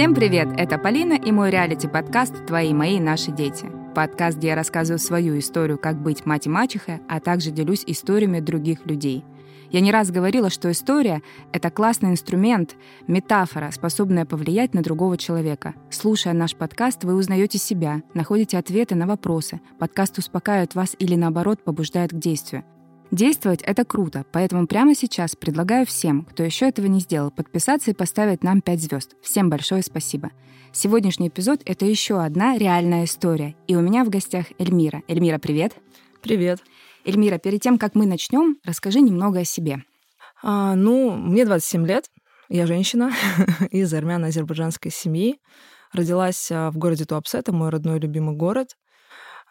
Всем привет! Это Полина и мой реалити-подкаст «Твои, мои, наши дети». Подкаст, где я рассказываю свою историю, как быть мать и мачехой, а также делюсь историями других людей. Я не раз говорила, что история — это классный инструмент, метафора, способная повлиять на другого человека. Слушая наш подкаст, вы узнаете себя, находите ответы на вопросы. Подкаст успокаивает вас или, наоборот, побуждает к действию. Действовать — это круто, поэтому прямо сейчас предлагаю всем, кто еще этого не сделал, подписаться и поставить нам 5 звезд. Всем большое спасибо. Сегодняшний эпизод — это еще одна реальная история. И у меня в гостях Эльмира. Эльмира, привет. Привет. Эльмира, перед тем, как мы начнем, расскажи немного о себе. А, ну, мне 27 лет. Я женщина из армяно-азербайджанской семьи. Родилась а, в городе Туапсе, это мой родной любимый город.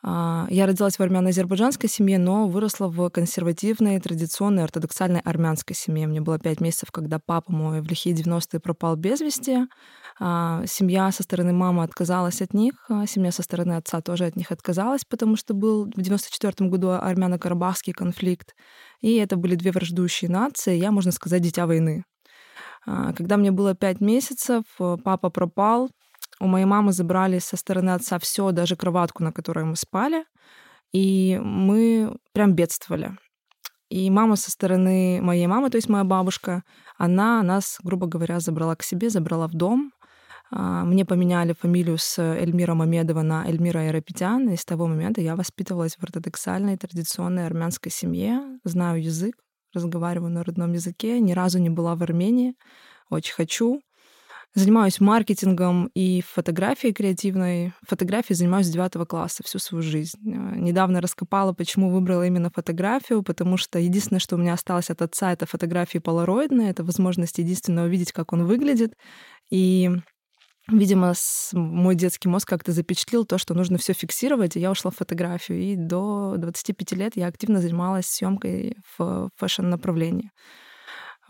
А, я родилась в армяно-азербайджанской семье, но выросла в консервативной, традиционной, ортодоксальной армянской семье. Мне было пять месяцев, когда папа мой в лихие 90-е пропал без вести. А, семья со стороны мамы отказалась от них, а семья со стороны отца тоже от них отказалась, потому что был в 94 году армяно-карабахский конфликт. И это были две враждующие нации. Я, можно сказать, дитя войны. Когда мне было пять месяцев, папа пропал, у моей мамы забрали со стороны отца все, даже кроватку, на которой мы спали. И мы прям бедствовали. И мама со стороны моей мамы, то есть моя бабушка, она нас, грубо говоря, забрала к себе, забрала в дом. А, мне поменяли фамилию с Эльмира Мамедова на Эльмира Айрапетян. И с того момента я воспитывалась в ортодоксальной, традиционной армянской семье. Знаю язык, разговариваю на родном языке. Ни разу не была в Армении. Очень хочу. Занимаюсь маркетингом и фотографией креативной. Фотографией занимаюсь с девятого класса всю свою жизнь. Э, недавно раскопала, почему выбрала именно фотографию, потому что единственное, что у меня осталось от отца, это фотографии полароидные, это возможность единственно увидеть, как он выглядит. И Видимо, мой детский мозг как-то запечатлил то, что нужно все фиксировать, и я ушла в фотографию. И до 25 лет я активно занималась съемкой в фэшн-направлении.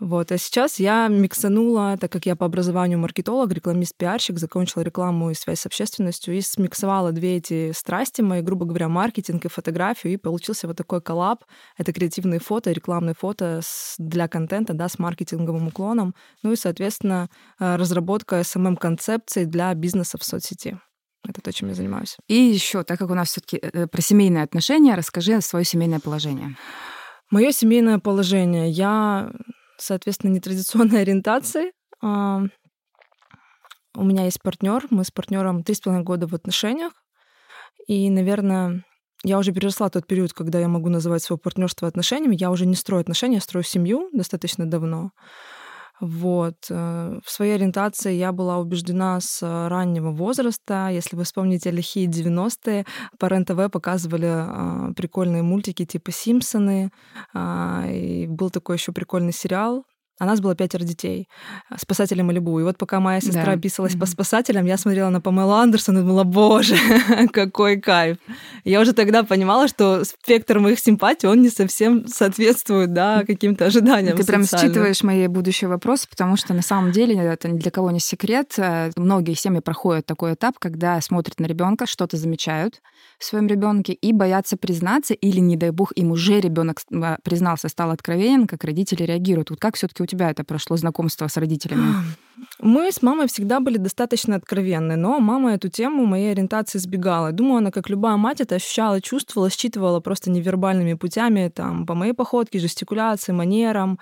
Вот. А сейчас я миксанула, так как я по образованию маркетолог, рекламист, пиарщик, закончила рекламу и связь с общественностью, и смиксовала две эти страсти мои, грубо говоря, маркетинг и фотографию, и получился вот такой коллаб. Это креативные фото, рекламные фото для контента, да, с маркетинговым уклоном. Ну и, соответственно, э, разработка SMM-концепций для бизнеса в соцсети. Это то, чем я занимаюсь. И еще, так как у нас все-таки э, про семейные отношения, расскажи свое семейное положение. Мое семейное положение. Я соответственно, нетрадиционной ориентации. У меня есть партнер, мы с партнером три с половиной года в отношениях. И, наверное, я уже переросла тот период, когда я могу называть свое партнерство отношениями. Я уже не строю отношения, я строю семью достаточно давно. Вот. Э, в своей ориентации я была убеждена с раннего возраста. Если вы вспомните лихие 90-е, по РЕН-ТВ показывали а, прикольные мультики типа «Симпсоны». А, и был такой еще прикольный сериал а нас было пятеро детей. Спасатели Малибу. И вот пока моя сестра да. описывалась mm-hmm. по спасателям, я смотрела на Памелу Андерсон и думала, боже, какой кайф. Я уже тогда понимала, что спектр моих симпатий, он не совсем соответствует да, каким-то ожиданиям. Ты прям считываешь мои будущие вопросы, потому что на самом деле это ни для кого не секрет. Э, многие семьи проходят такой этап, когда смотрят на ребенка, что-то замечают в своем ребенке и боятся признаться, или, не дай бог, им уже ребенок а, признался, стал откровенен, как родители реагируют. Вот как все-таки у тебя это прошло знакомство с родителями? Мы с мамой всегда были достаточно откровенны, но мама эту тему моей ориентации сбегала. Думаю, она, как любая мать, это ощущала, чувствовала, считывала просто невербальными путями, там, по моей походке, жестикуляции, манерам.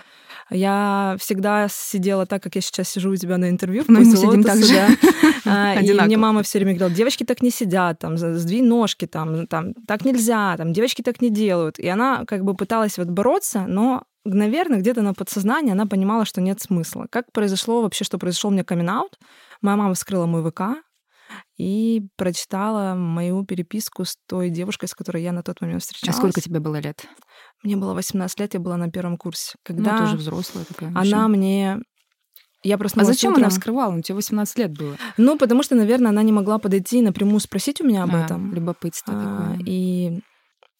Я всегда сидела так, как я сейчас сижу у тебя на интервью. Ну, мы сидим так же. А, и мне мама все время говорила, девочки так не сидят, там, сдвинь ножки, там, там, так нельзя, там, девочки так не делают. И она как бы пыталась вот бороться, но наверное, где-то на подсознании она понимала, что нет смысла. Как произошло вообще, что произошел мне камин -аут? Моя мама вскрыла мой ВК и прочитала мою переписку с той девушкой, с которой я на тот момент встречалась. А сколько тебе было лет? Мне было 18 лет, я была на первом курсе. Ну, Когда ну, тоже взрослая такая. Она мне я просто а зачем утром... она вскрывала? У тебя 18 лет было. Ну, потому что, наверное, она не могла подойти и напрямую спросить у меня об а, этом. Любопытство а, такое. И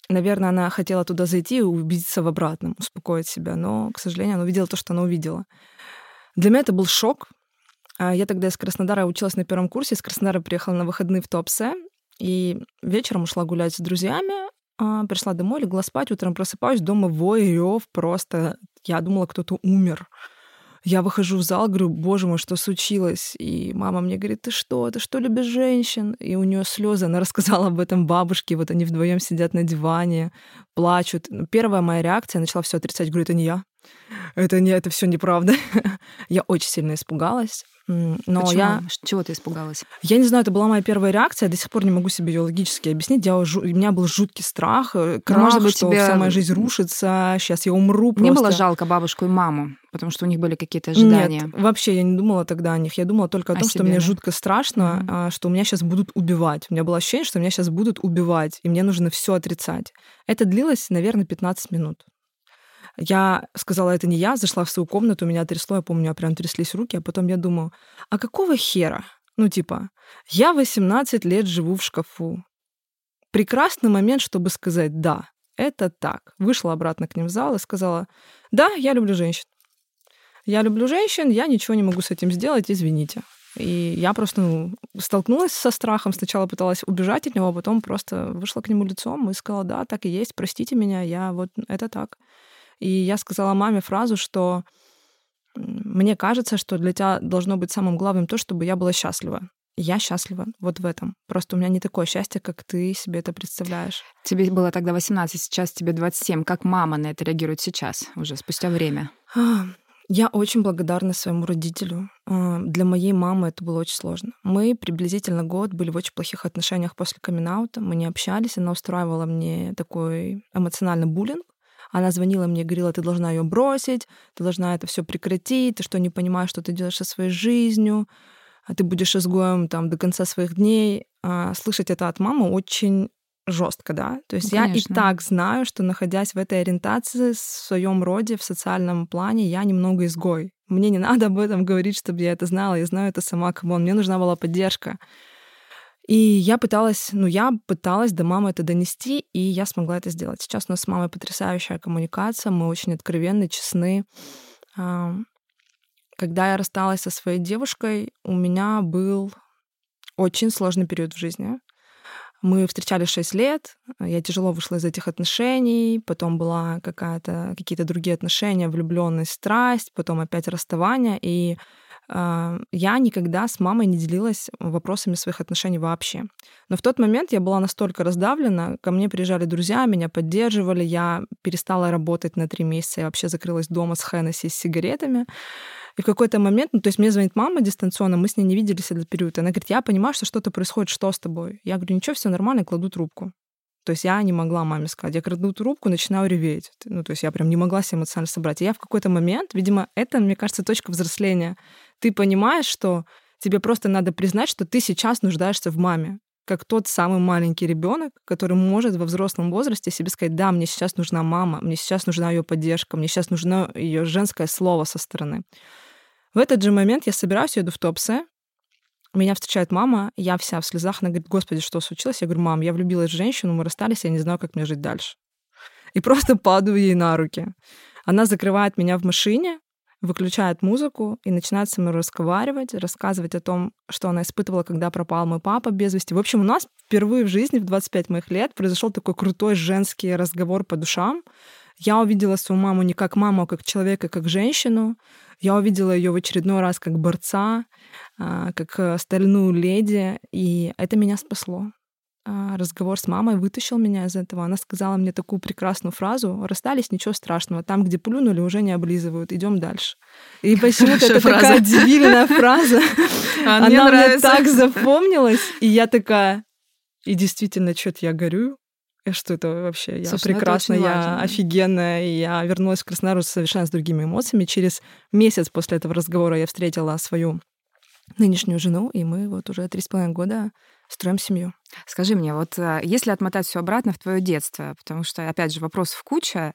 Наверное, она хотела туда зайти и убедиться в обратном, успокоить себя, но, к сожалению, она увидела то, что она увидела. Для меня это был шок. А я тогда из Краснодара училась на первом курсе, из Краснодара приехала на выходные в Туапсе, и вечером ушла гулять с друзьями, а, пришла домой, легла спать, утром просыпаюсь, дома вой, рев, просто я думала, кто-то умер. Я выхожу в зал, говорю, боже мой, что случилось? И мама мне говорит, ты что, ты что любишь женщин? И у нее слезы, она рассказала об этом бабушке, вот они вдвоем сидят на диване, плачут. Ну, первая моя реакция, я начала все отрицать, говорю, это не я, это не, это все неправда. я очень сильно испугалась. Но Почему? я... Чего ты испугалась? Я не знаю, это была моя первая реакция, я до сих пор не могу себе ее логически объяснить. Я. У меня был жуткий страх, э, крах, может быть, что тебе... вся моя жизнь рушится, сейчас я умру просто. Не было жалко бабушку и маму, потому что у них были какие-то ожидания? Нет, вообще я не думала тогда о них. Я думала только о, о том, себе, что мне да? жутко страшно, mm-hmm. что меня сейчас будут убивать. У меня было ощущение, что меня сейчас будут убивать, и мне нужно все отрицать. Это длилось, наверное, 15 минут. Я сказала, это не я, зашла в свою комнату, меня трясло, я помню, прям тряслись руки, а потом я думаю, а какого хера? Ну, типа, я 18 лет живу в шкафу. Прекрасный момент, чтобы сказать «да, это так». Вышла обратно к ним в зал и сказала «да, я люблю женщин». Я люблю женщин, я ничего не могу с этим сделать, извините. И я просто ну, столкнулась со страхом. Сначала пыталась убежать от него, а потом просто вышла к нему лицом и сказала, да, так и есть, простите меня, я вот это так. И я сказала маме фразу, что мне кажется, что для тебя должно быть самым главным то, чтобы я была счастлива. Я счастлива вот в этом. Просто у меня не такое счастье, как ты себе это представляешь. Тебе было тогда 18, сейчас тебе 27. Как мама на это реагирует сейчас, уже спустя время? А, я очень благодарна своему родителю. А, для моей мамы это было очень сложно. Мы приблизительно год были в очень плохих отношениях после камин Мы не общались. Она устраивала мне такой эмоциональный буллинг. Она звонила мне, говорила, ты должна ее бросить, ты должна это все прекратить, ты что, не понимаешь, что ты делаешь со своей жизнью, а ты будешь изгоем там до конца своих дней. А, слышать это от мамы очень жестко, да. То есть ну, я и так знаю, что находясь в этой ориентации, в своем роде, в социальном плане, я немного изгой. Мне не надо об этом говорить, чтобы я это знала. Я знаю это сама, кому мне нужна была поддержка. И я пыталась, ну, я пыталась до мамы это донести, и я смогла это сделать. Сейчас у нас с мамой потрясающая коммуникация, мы очень откровенны, честны. Когда я рассталась со своей девушкой, у меня был очень сложный период в жизни. Мы встречались 6 лет, я тяжело вышла из этих отношений, потом была какая-то, какие-то другие отношения, влюбленность, страсть, потом опять расставание, и а, я никогда с мамой не делилась вопросами своих отношений вообще. Но в тот момент я была настолько раздавлена, ко мне приезжали друзья, меня поддерживали, я перестала работать на три месяца, я вообще закрылась дома с Хеннесси с сигаретами. И в какой-то момент, ну, то есть мне звонит мама дистанционно, мы с ней не виделись этот период. Она говорит, я понимаю, что что-то происходит, что с тобой? Я говорю, ничего, все нормально, кладу трубку. То есть я не могла маме сказать. Я кладу трубку, начинаю реветь. Ну, то есть я прям не могла себя эмоционально собрать. И я в какой-то момент, видимо, это, мне кажется, точка взросления. Ты понимаешь, что тебе просто надо признать, что ты сейчас нуждаешься в маме как тот самый маленький ребенок, который может во взрослом возрасте себе сказать, да, мне сейчас нужна мама, мне сейчас нужна ее поддержка, мне сейчас нужно ее женское слово со стороны. В этот же момент я собираюсь, еду в Топсе, меня встречает мама, я вся в слезах, она говорит, господи, что случилось? Я говорю, мам, я влюбилась в женщину, мы расстались, я не знаю, как мне жить дальше. И просто падаю ей на руки. Она закрывает меня в машине, выключает музыку и начинает со мной разговаривать, рассказывать о том, что она испытывала, когда пропал мой папа без вести. В общем, у нас впервые в жизни в 25 моих лет произошел такой крутой женский разговор по душам. Я увидела свою маму не как маму, а как человека, как женщину. Я увидела ее в очередной раз как борца, а, как э, стальную леди, и это меня спасло. А, разговор с мамой вытащил меня из этого. Она сказала мне такую прекрасную фразу: "Расстались, ничего страшного. Там, где плюнули, уже не облизывают. Идем дальше". И почему-то это фраза. такая дебильная фраза. А Она мне так запомнилась, и я такая: и действительно, что-то я горю, что это вообще? Я Слушай, ну прекрасна, я важно. офигенная. И я вернулась в Краснодар совершенно с другими эмоциями. Через месяц после этого разговора я встретила свою нынешнюю жену, и мы вот уже три с половиной года строим семью. Скажи мне, вот а, если отмотать все обратно в твое детство, потому что, опять же, вопросов куча,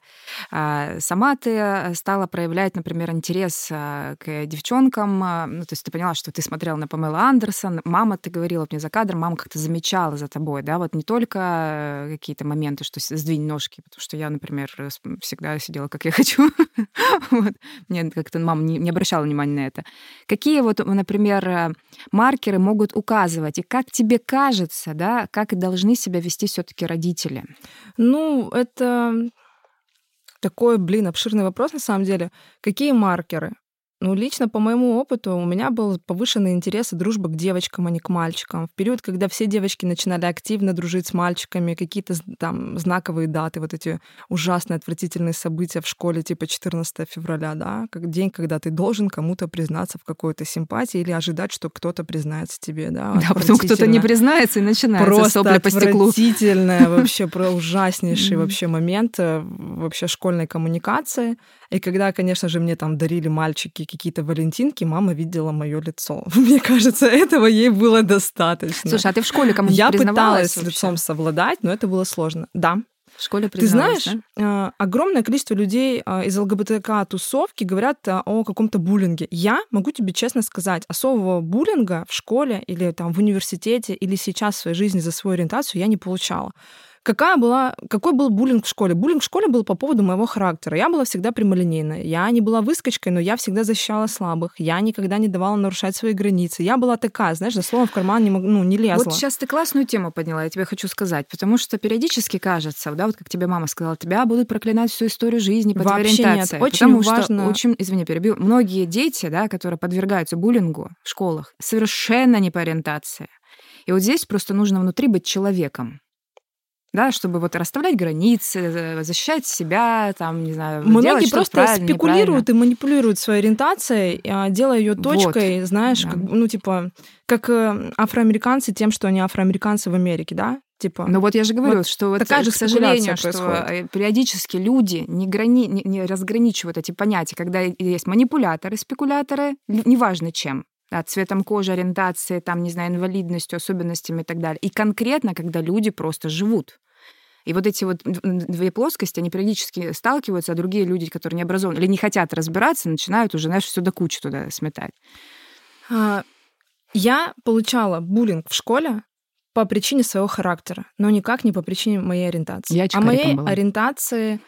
а, сама ты стала проявлять, например, интерес а, к девчонкам, ну, то есть ты поняла, что ты смотрела на Памела Андерсон, мама, ты говорила мне за кадром, мама как-то замечала за тобой, да, вот не только какие-то моменты, что сдвинь ножки, потому что я, например, всегда сидела, как я хочу, вот. мне как-то мама не, не обращала внимания на это. Какие вот, например, маркеры могут указывать, и как тебе кажется, да, да, как должны себя вести все-таки родители? Ну, это такой, блин, обширный вопрос на самом деле. Какие маркеры? Ну, лично по моему опыту у меня был повышенный интерес и дружба к девочкам, а не к мальчикам. В период, когда все девочки начинали активно дружить с мальчиками, какие-то там знаковые даты, вот эти ужасные, отвратительные события в школе, типа 14 февраля, да, как день, когда ты должен кому-то признаться в какой-то симпатии или ожидать, что кто-то признается тебе, да. Да, потом кто-то не признается и начинается Просто сопли по стеклу. вообще, про ужаснейший вообще момент э, вообще школьной коммуникации. И когда, конечно же, мне там дарили мальчики какие-то валентинки, мама видела мое лицо. Мне кажется, этого ей было достаточно. Слушай, а ты в школе кому Я пыталась вообще? лицом совладать, но это было сложно. Да. В школе Ты знаешь, да? э, огромное количество людей э, из ЛГБТК-тусовки говорят э, о каком-то буллинге. Я могу тебе честно сказать, особого буллинга в школе или там в университете или сейчас в своей жизни за свою ориентацию я не получала. Какая была, какой был буллинг в школе? Буллинг в школе был по поводу моего характера. Я была всегда прямолинейная. Я не была выскочкой, но я всегда защищала слабых. Я никогда не давала нарушать свои границы. Я была такая, знаешь, за словом в карман не, мог, ну, не лезла. Вот сейчас ты классную тему подняла, я тебе хочу сказать, потому что периодически кажется, да, вот как тебе мама сказала, тебя будут проклинать всю историю жизни по Вообще нет. Очень потому важно- что, очень, извини, перебью, многие дети, да, которые подвергаются буллингу в школах, совершенно не по ориентации. И вот здесь просто нужно внутри быть человеком. Да, чтобы вот расставлять границы, защищать себя, там, не знаю, делать Многие что-то просто правильно, спекулируют и манипулируют своей ориентацией, а, делая ее точкой, знаешь, да. как, ну, типа, как э, афроамериканцы тем, что они афроамериканцы в Америке, да? Типа, Ну вот я же говорю, Вот что вот, такая же к сожалению, что происходит. э, периодически люди не, грани... не, не разграничивают эти понятия, когда есть манипуляторы, спекуляторы, неважно чем, да, цветом кожи, ориентацией, там, не знаю, инвалидностью, особенностями и так далее. И конкретно, когда люди просто живут. И вот эти вот две плоскости, они периодически сталкиваются, а другие люди, которые не образованы или не хотят разбираться, начинают уже, знаешь, все до кучи туда сметать. а, я получала буллинг в школе по причине своего характера, но никак не по причине моей ориентации. Я а моей была. ориентации...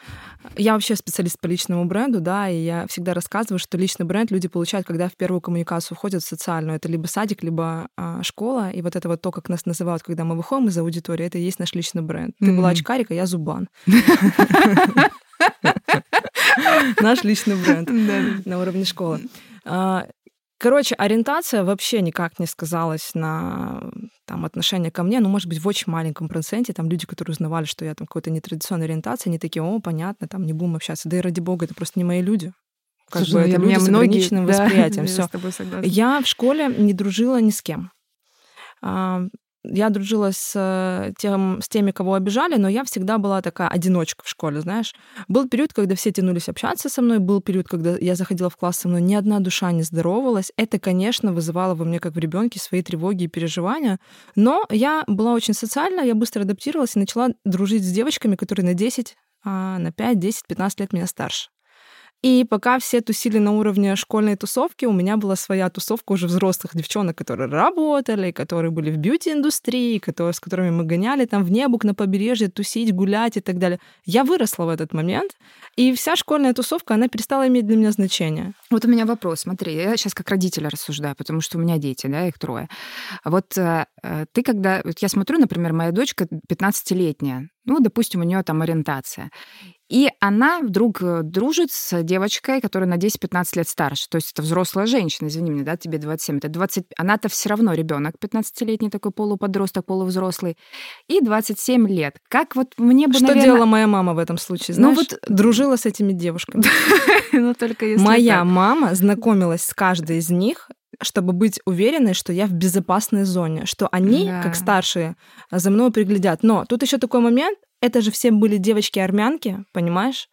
Я вообще специалист по личному бренду, да, и я всегда рассказываю, что личный бренд люди получают, когда в первую коммуникацию входят в социальную. Это либо садик, либо а, школа. И вот это вот то, как нас называют, когда мы выходим из аудитории, это и есть наш личный бренд. Ты была Мгм. очкарик, а я зубан. Наш личный бренд на уровне школы. А, Короче, ориентация вообще никак не сказалась на там, отношение ко мне. Ну, может быть, в очень маленьком проценте. Там люди, которые узнавали, что я там какой-то нетрадиционной ориентации, они такие, о, понятно, там не будем общаться. Да и ради бога, это просто не мои люди. Как бы Слушай, это люди с многие- ограниченным да, восприятием. я Все. с тобой согласна. Я в школе не дружила ни с кем. Я дружила с, э, тем, с теми, кого обижали, но я всегда была такая одиночка в школе, знаешь. Был период, когда все тянулись общаться со мной, был период, когда я заходила в класс со мной, ни одна душа не здоровалась. Это, конечно, вызывало во мне, как в ребенке, свои тревоги и переживания. Но я была очень социальна, я быстро адаптировалась и начала дружить с девочками, которые на 10, а, на 5, 10, 15 лет меня старше. И пока все тусили на уровне школьной тусовки, у меня была своя тусовка уже взрослых девчонок, которые работали, которые были в бьюти-индустрии, с которыми мы гоняли там в небук на побережье, тусить, гулять и так далее. Я выросла в этот момент, и вся школьная тусовка, она перестала иметь для меня значение. Вот у меня вопрос, смотри, я сейчас как родитель рассуждаю, потому что у меня дети, да, их трое. Вот э, э, ты когда... Вот я смотрю, например, моя дочка 15-летняя, ну, допустим, у нее там ориентация. И она вдруг э, дружит с девочкой, которая на 10-15 лет старше. То есть это взрослая женщина, извини меня, да, тебе 27. Это 20... Она-то все равно ребенок 15-летний, такой полуподросток, полувзрослый. И 27 лет. Как вот мне бы, Что наверное... делала моя мама в этом случае? Ну Знаешь, вот- дружила с этими девушками. Ну, только если Моя мама знакомилась с каждой из них, чтобы быть уверенной, что я в безопасной зоне, что они, Да. как старшие, за мной приглядят. Но тут еще такой момент, это же все были девочки-армянки, понимаешь?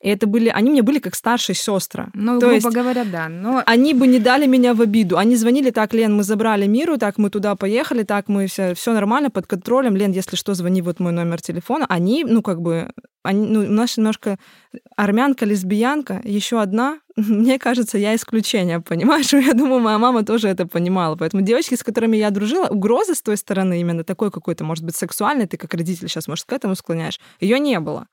И это были, они мне были как старшие сестры. Ну, То грубо есть говоря, да. Но они бы не дали меня в обиду. Они звонили, так, Лен, мы забрали Миру, так, мы туда поехали, так, мы все, все нормально, под контролем. Лен, если что, звони, вот мой номер телефона. Они, ну, как бы, они, ну, у нас немножко армянка, лесбиянка, еще одна. Мне кажется, я исключение, понимаешь? Я думаю, моя мама тоже это понимала. Поэтому девочки, с которыми я дружила, угрозы с той стороны, именно такой какой-то, может быть, сексуальной, ты как родитель сейчас, может, к этому склоняешь, ее не было.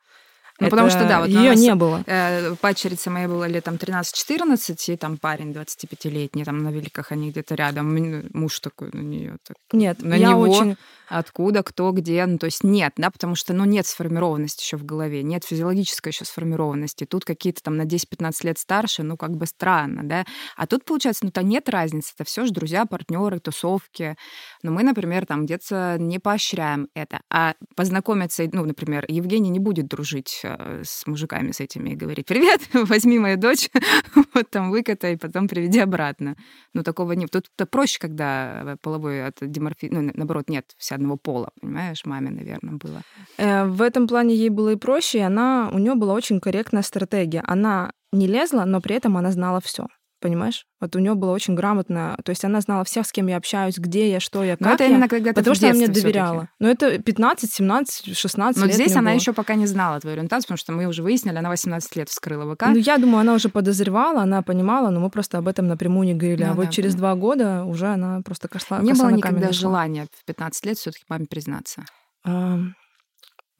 Ну, потому что, да, вот ее не было. Э, пачерица моя была лет там 13-14, и там парень 25-летний, там на великах они где-то рядом. Муж такой на нее. Так, нет, на я него очень... откуда, кто, где. Ну, то есть нет, да, потому что, ну, нет сформированности еще в голове, нет физиологической еще сформированности. Тут какие-то там на 10-15 лет старше, ну, как бы странно, да. А тут, получается, ну-то нет разницы. Это все же друзья, партнеры, тусовки. Но мы, например, там где-то не поощряем это. А познакомиться, ну, например, Евгений не будет дружить с мужиками с этими и говорить, привет, возьми мою дочь, вот там выкатай, потом приведи обратно. Ну, такого нет. Тут -то проще, когда половой от диморфи... Ну, наоборот, нет все одного пола, понимаешь? Маме, наверное, было. Э, в этом плане ей было и проще, и она, у нее была очень корректная стратегия. Она не лезла, но при этом она знала все понимаешь? Вот у нее было очень грамотно, то есть она знала всех, с кем я общаюсь, где я, что я, как Но это я, именно когда потому что она мне доверяла. Но это 15, 17, 16 Но лет здесь она было. еще пока не знала твою ориентацию, потому что мы уже выяснили, она 18 лет вскрыла ВК. Ну, я думаю, она уже подозревала, она понимала, но мы просто об этом напрямую не говорили. Ну а вот да, через да. два года уже она просто кошла не было никогда желания в 15 лет все-таки маме признаться. А,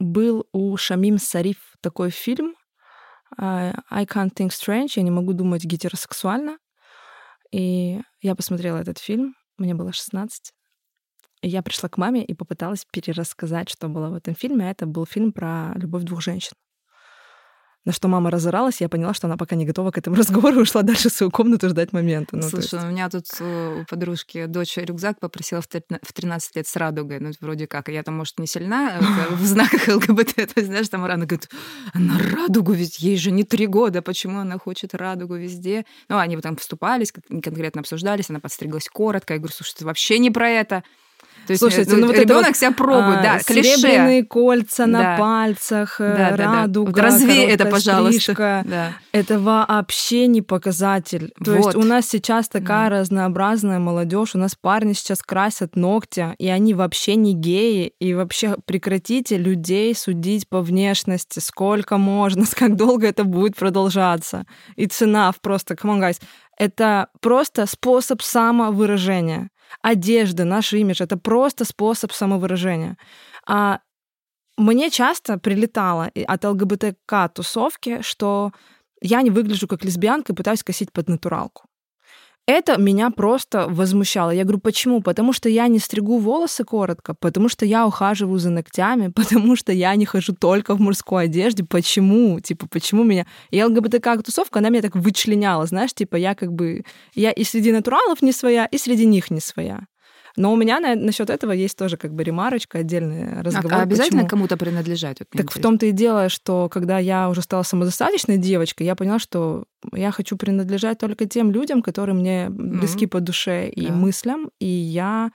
Был у Шамим Сариф такой фильм I Can't Think Strange, я не могу думать гетеросексуально. И я посмотрела этот фильм, мне было 16. И я пришла к маме и попыталась перерассказать, что было в этом фильме. А это был фильм про любовь двух женщин. На что мама разоралась, я поняла, что она пока не готова к этому разговору, ушла дальше в свою комнату ждать момента. Ну, Слушай, есть- у меня тут э, у подружки дочь рюкзак попросила в тер- в 13 лет с радугой. Ну, вроде как. Я там, может, не сильна э, в знаках ЛГБТ. То есть, знаешь, там она говорит, она радугу, ведь ей же не три года, почему она хочет радугу везде? Ну, они там вступались, конкретно обсуждались, она подстриглась коротко. Я говорю, слушай, это вообще не про это. То есть, Слушайте, ну вот ребенок вот, себя пробует, а, да, клише. Серебряные кольца на Да. пальцах, э, Да, да, да. радуга, Вот развей это, пожалуйста. стрижка. Да. Это вообще не показатель. То Вот. есть у нас сейчас такая Да. разнообразная молодежь, у нас парни сейчас красят ногти, и они вообще не геи. И вообще прекратите людей судить по внешности. Сколько можно, как долго это будет продолжаться. И цена просто, come on, guys. Это просто способ самовыражения. Одежда, наш имидж — это просто способ самовыражения. А мне часто прилетало от ЛГБТК-тусовки, что я не выгляжу как лесбиянка и пытаюсь косить под натуралку. Это меня просто возмущало. Я говорю, почему? Потому что я не стригу волосы коротко, потому что я ухаживаю за ногтями, потому что я не хожу только в мужской одежде. Почему? Типа, почему меня... И ЛГБТК-тусовка, она меня так вычленяла, знаешь, типа, я как бы... Я и среди натуралов не своя, и среди них не своя. Но у меня на, насчет этого есть тоже как бы ремарочка, отдельный А- разговор. а обязательно почему. кому-то принадлежать? Вот Так в том-то и дело, что когда я уже стала самодостаточной девочкой, я поняла, что я хочу принадлежать только тем людям, которые мне близки по душе и Да. мыслям. И я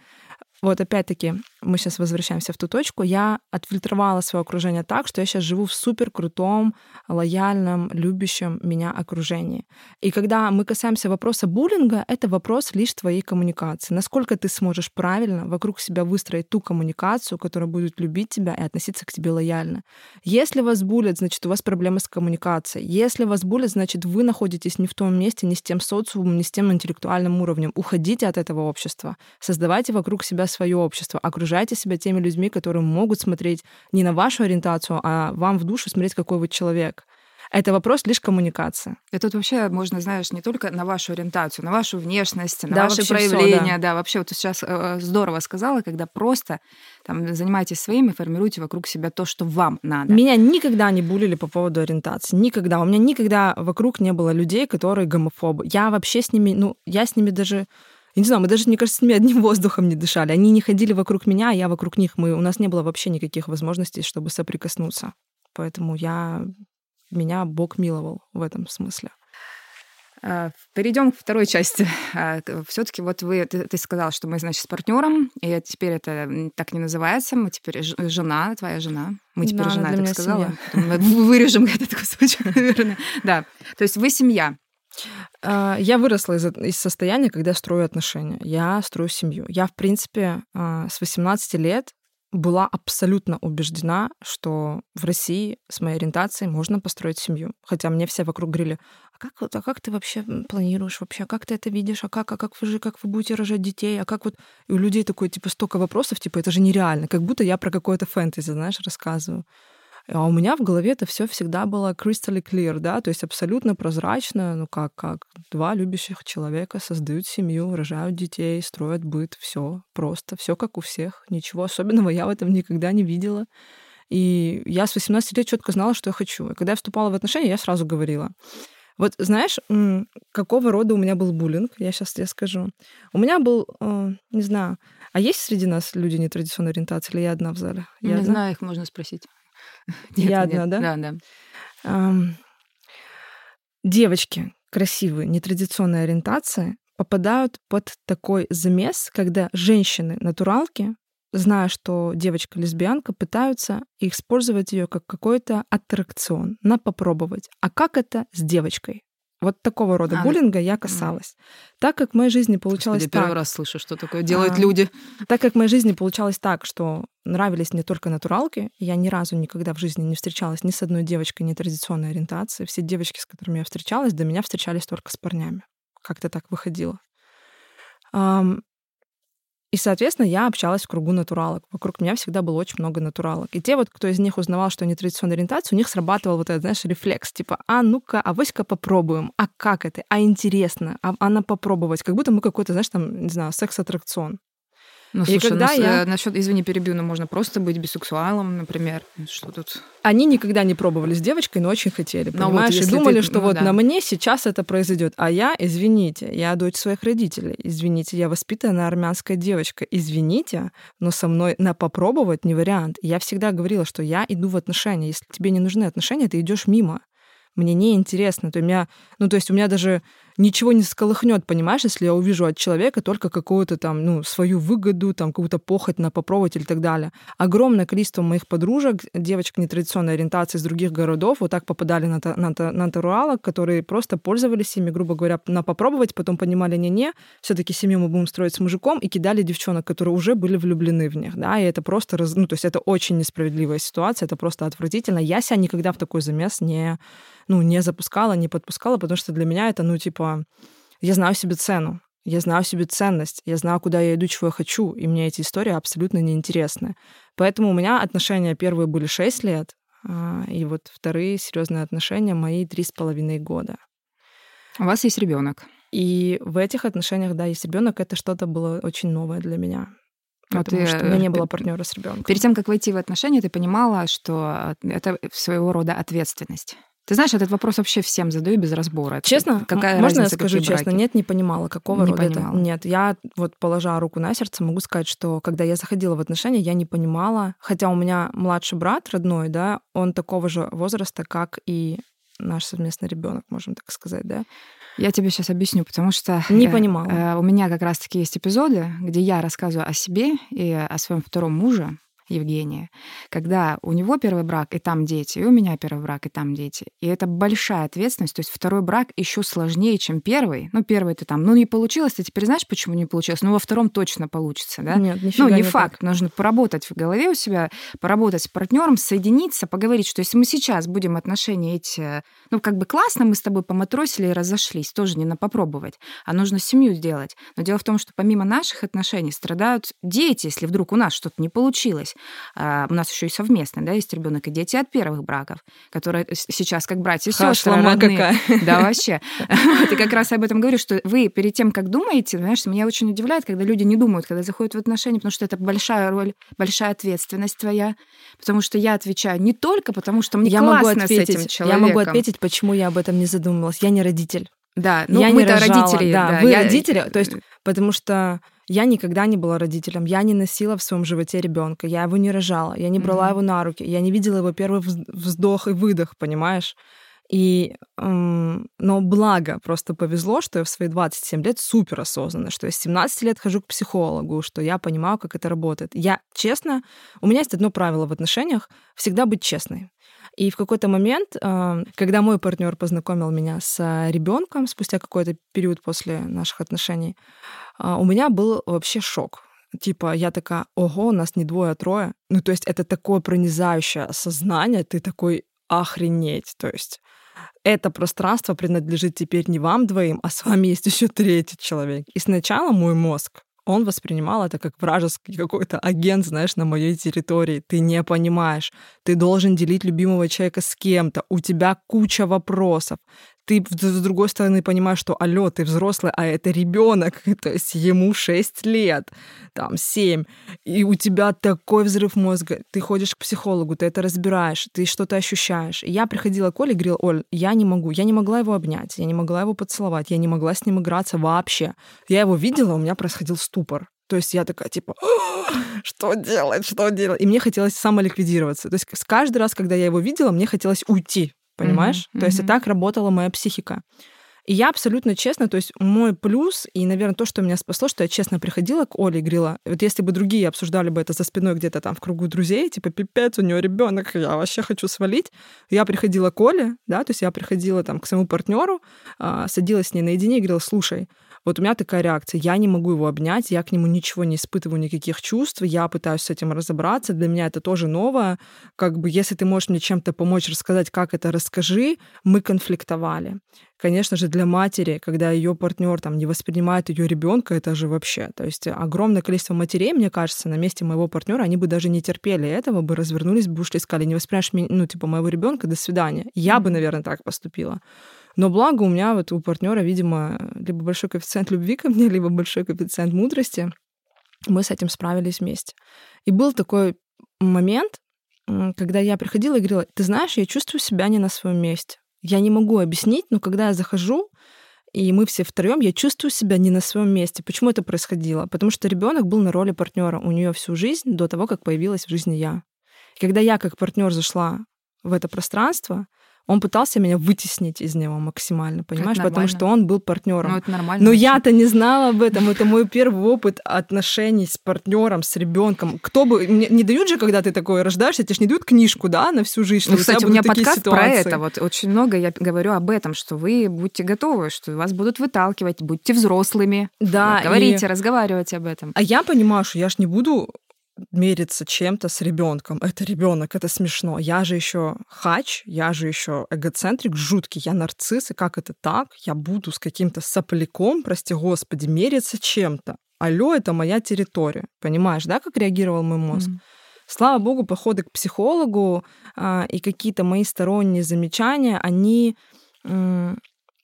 вот опять-таки, мы сейчас возвращаемся в ту точку, я отфильтровала свое окружение так, что я сейчас живу в супер крутом, лояльном, любящем меня окружении. И когда мы касаемся вопроса буллинга, это вопрос лишь твоей коммуникации. Насколько ты сможешь правильно вокруг себя выстроить ту коммуникацию, которая будет любить тебя и относиться к тебе лояльно. Если вас булят, значит, у вас проблемы с коммуникацией. Если вас булят, значит, вы находитесь не в том месте, не с тем социумом, не с тем интеллектуальным уровнем. Уходите от этого общества. Создавайте вокруг себя свое общество. Окружайте себя теми людьми, которые могут смотреть не на вашу ориентацию, а вам в душу смотреть, какой вы человек. Это вопрос лишь коммуникации. И тут вообще можно, знаешь, не только на вашу ориентацию, на вашу внешность, на Да, ваши вообще всё, проявления. да. вообще вот сейчас э, здорово сказала, когда просто там занимайтесь своим и формируйте вокруг себя то, что вам надо. Меня никогда не булили по поводу ориентации. Никогда. У меня никогда вокруг не было людей, которые гомофобы. Я вообще с ними, ну, я с ними даже я не знаю, мы даже, мне кажется, с ними одним воздухом не дышали. Они не ходили вокруг меня, а я вокруг них. Мы, у нас не было вообще никаких возможностей, чтобы соприкоснуться. Поэтому я... Меня Бог миловал в этом смысле. А, Перейдем к второй части. Все-таки вот вы, ты, ты сказала, что мы, значит, с партнером, и теперь это так не называется, мы теперь жена, твоя жена. Мы теперь Да, жена, я так сказала. Мы Вырежем этот кусочек, наверное. Да. То есть вы семья. А, Я выросла из, из состояния, когда строю отношения. Я строю семью. Я, в принципе, а, с 18 лет была абсолютно убеждена, что в России с моей ориентацией можно построить семью. Хотя мне все вокруг говорили, а как, а как ты вообще планируешь вообще, а как ты это видишь, а как, а как вы же, как вы будете рожать детей, а как вот... И у людей такое, типа, столько вопросов, типа, это же нереально, как будто я про какое-то фэнтези, знаешь, рассказываю. А у меня в голове это все всегда было crystal clear, да, то есть абсолютно прозрачно, ну как, как два любящих человека создают семью, рожают детей, строят быт, все просто, все как у всех, ничего особенного я в этом никогда не видела. И я с 18 лет четко знала, что я хочу. И когда я вступала в отношения, я сразу говорила. Вот знаешь, какого рода у меня был буллинг, я сейчас тебе скажу. У меня был, э, не знаю, а есть среди нас люди нетрадиционной ориентации, или я одна в зале? Я не одна? знаю, их можно спросить. Нет, я одна, нет. да? Да, да. Эм, девочки красивые, нетрадиционной ориентации попадают под такой замес, когда женщины-натуралки зная, что девочка лесбиянка, пытаются использовать ее как какой-то аттракцион, на попробовать. А как это с девочкой? Вот такого рода а, буллинга я касалась. Так как в моей жизни получалось Господи, так... первый раз слышу, что такое делают а, люди. Так как в моей жизни получалось так, что нравились мне только натуралки, я ни разу никогда в жизни не встречалась ни с одной девочкой нетрадиционной ориентации. Все девочки, с которыми я встречалась, до меня встречались только с парнями. Как-то так выходило. И, соответственно, я общалась в кругу натуралок. Вокруг меня всегда было очень много натуралок. И те вот, кто из них узнавал, что они традиционной ориентации, у них срабатывал вот этот, знаешь, рефлекс. Типа, а ну-ка, а вось-ка попробуем. А как это? А интересно? А, а на попробовать? Как будто мы какой-то, знаешь, там, не знаю, секс-аттракцион. Ну, слушай, и когда ну, я... насчет, извини, перебью, но можно просто быть бисексуалом, например. Что тут? Они никогда не пробовали с девочкой, но очень хотели, ну, понимаешь? Вот, и думали, ты... что ну, вот да. на мне сейчас это произойдет. А я, извините, я дочь своих родителей. Извините, я воспитанная армянская девочка. Извините, но со мной на попробовать не вариант. Я всегда говорила, что я иду в отношения. Если тебе не нужны отношения, ты идешь мимо мне не интересно. То у меня, ну, то есть у меня даже ничего не сколыхнет, понимаешь, если я увижу от человека только какую-то там, ну, свою выгоду, там, какую-то похоть на попробовать и так далее. Огромное количество моих подружек, девочек нетрадиционной ориентации из других городов, вот так попадали на, на, на натуралок, которые просто пользовались ими, грубо говоря, на попробовать, потом понимали, не-не, все таки семью мы будем строить с мужиком, и кидали девчонок, которые уже были влюблены в них, да, и это просто, раз, ну, то есть это очень несправедливая ситуация, это просто отвратительно. Я себя никогда в такой замес не, ну, не запускала, не подпускала, потому что для меня это, ну, типа, я знаю себе цену, я знаю себе ценность, я знаю, куда я иду, чего я хочу, и мне эти истории абсолютно неинтересны. Поэтому у меня отношения первые были 6 лет, а, и вот вторые серьезные отношения мои три с половиной года. У вас есть ребенок. И в этих отношениях, да, есть ребенок, это что-то было очень новое для меня. Потому вот что у меня не было партнера с ребенком. Перед тем, как войти в отношения, ты понимала, что это своего рода ответственность. Ты знаешь, этот вопрос вообще всем задаю без разбора. Честно? Какая Можно разница, я скажу честно? Браки? Нет, не понимала, какого не рода понимала. это. Нет, я вот положа руку на сердце, могу сказать, что когда я заходила в отношения, я не понимала, хотя у меня младший брат родной, да, он такого же возраста, как и наш совместный ребенок, можем так сказать, да. Я тебе сейчас объясню, потому что не э, понимала. Э, у меня как раз-таки есть эпизоды, где я рассказываю о себе и о своем втором муже, Евгения, когда у него первый брак, и там дети, и у меня первый брак, и там дети. И это большая ответственность. То есть второй брак еще сложнее, чем первый. Ну, первый ты там, ну, не получилось, ты теперь знаешь, почему не получилось? Ну, во втором точно получится, да? Нет, Ну, не, не факт. Так. Нужно поработать в голове у себя, поработать с партнером, соединиться, поговорить, что если мы сейчас будем отношения эти, ну, как бы классно, мы с тобой поматросили и разошлись, тоже не на попробовать, а нужно семью сделать. Но дело в том, что помимо наших отношений страдают дети, если вдруг у нас что-то не получилось. А, у нас еще и совместно, да, есть ребенок и дети от первых браков, которые сейчас как братья и сестры родные. какая. Да, вообще. И как раз об этом говорю, что вы перед тем, как думаете, знаешь, меня очень удивляет, когда люди не думают, когда заходят в отношения, потому что это большая роль, большая ответственность твоя, потому что я отвечаю не только потому, что мне я классно могу ответить, с этим человеком. Я могу ответить, почему я об этом не задумывалась. Я не родитель. Да, ну я мы-то родители. Да, да вы я... родители, то есть потому что я никогда не была родителем, я не носила в своем животе ребенка, я его не рожала, я не брала mm-hmm. его на руки, я не видела его первый вздох и выдох, понимаешь? И, эм, но благо, просто повезло, что я в свои 27 лет супер осознанно, что я с 17 лет хожу к психологу, что я понимаю, как это работает. Я, честно, у меня есть одно правило в отношениях — всегда быть честной. И в какой-то момент, эм, когда мой партнер познакомил меня с ребенком спустя какой-то период после наших отношений, а, у меня был вообще шок. Типа, я такая, ого, у нас не двое, а трое. Ну, то есть это такое пронизающее осознание, ты такой, охренеть. То есть это пространство принадлежит теперь не вам двоим, а с вами есть еще третий человек. И сначала мой мозг, он воспринимал это как вражеский какой-то агент, знаешь, на моей территории. Ты не понимаешь. Ты должен делить любимого человека с кем-то. У тебя куча вопросов ты с другой стороны понимаешь, что алло, ты взрослый, а это ребенок, то есть ему 6 лет, там 7, и у тебя такой взрыв мозга, ты ходишь к психологу, ты это разбираешь, ты что-то ощущаешь. И я приходила к Оле и говорила, Оль, я не могу, я не могла его обнять, я не могла его поцеловать, я не могла с ним играться вообще. Я его видела, у меня происходил ступор. То есть я такая, типа, что делать, что делать? И мне хотелось самоликвидироваться. То есть каждый раз, когда я его видела, мне хотелось уйти понимаешь? Mm-hmm. То есть и так работала моя психика. И я абсолютно честно, то есть мой плюс, и, наверное, то, что меня спасло, что я честно приходила к Оле и говорила, вот если бы другие обсуждали бы это за спиной где-то там в кругу друзей, типа, пипец, у него ребенок, я вообще хочу свалить. Я приходила к Оле, да, то есть я приходила там к своему партнеру, а, садилась с ней наедине и говорила, слушай, вот у меня такая реакция. Я не могу его обнять, я к нему ничего не испытываю, никаких чувств, я пытаюсь с этим разобраться. Для меня это тоже новое. Как бы, если ты можешь мне чем-то помочь, рассказать, как это, расскажи. Мы конфликтовали. Конечно же, для матери, когда ее партнер там не воспринимает ее ребенка, это же вообще. То есть огромное количество матерей, мне кажется, на месте моего партнера, они бы даже не терпели этого, бы развернулись, бы ушли, сказали, не воспринимаешь меня, ну, типа, моего ребенка, до свидания. Я бы, наверное, так поступила. Но благо у меня вот у партнера, видимо, либо большой коэффициент любви ко мне, либо большой коэффициент мудрости. Мы с этим справились вместе. И был такой момент, когда я приходила и говорила, ты знаешь, я чувствую себя не на своем месте. Я не могу объяснить, но когда я захожу, и мы все втроем, я чувствую себя не на своем месте. Почему это происходило? Потому что ребенок был на роли партнера у нее всю жизнь до того, как появилась в жизни я. И когда я как партнер зашла в это пространство, он пытался меня вытеснить из него максимально, понимаешь? Потому что он был партнером. Ну, это нормально. Но я-то не знала об этом. Это мой первый опыт отношений с партнером, с ребенком. Кто бы. Мне не дают же, когда ты такой рождаешься, тебе же не дают книжку, да, на всю жизнь. Ну, кстати, у, у меня подкаст ситуации. про это. Вот очень много я говорю об этом, что вы будьте готовы, что вас будут выталкивать, будьте взрослыми. Да. Вот, говорите, и... разговаривайте об этом. А я понимаю, что я ж не буду мериться чем-то с ребенком. Это ребенок, это смешно. Я же еще хач, я же еще эгоцентрик жуткий, я нарцисс, и как это так? Я буду с каким-то сопляком, прости господи, мериться чем-то. Алло, это моя территория. Понимаешь, да, как реагировал мой мозг? Mm. Слава богу, походы к психологу а, и какие-то мои сторонние замечания, они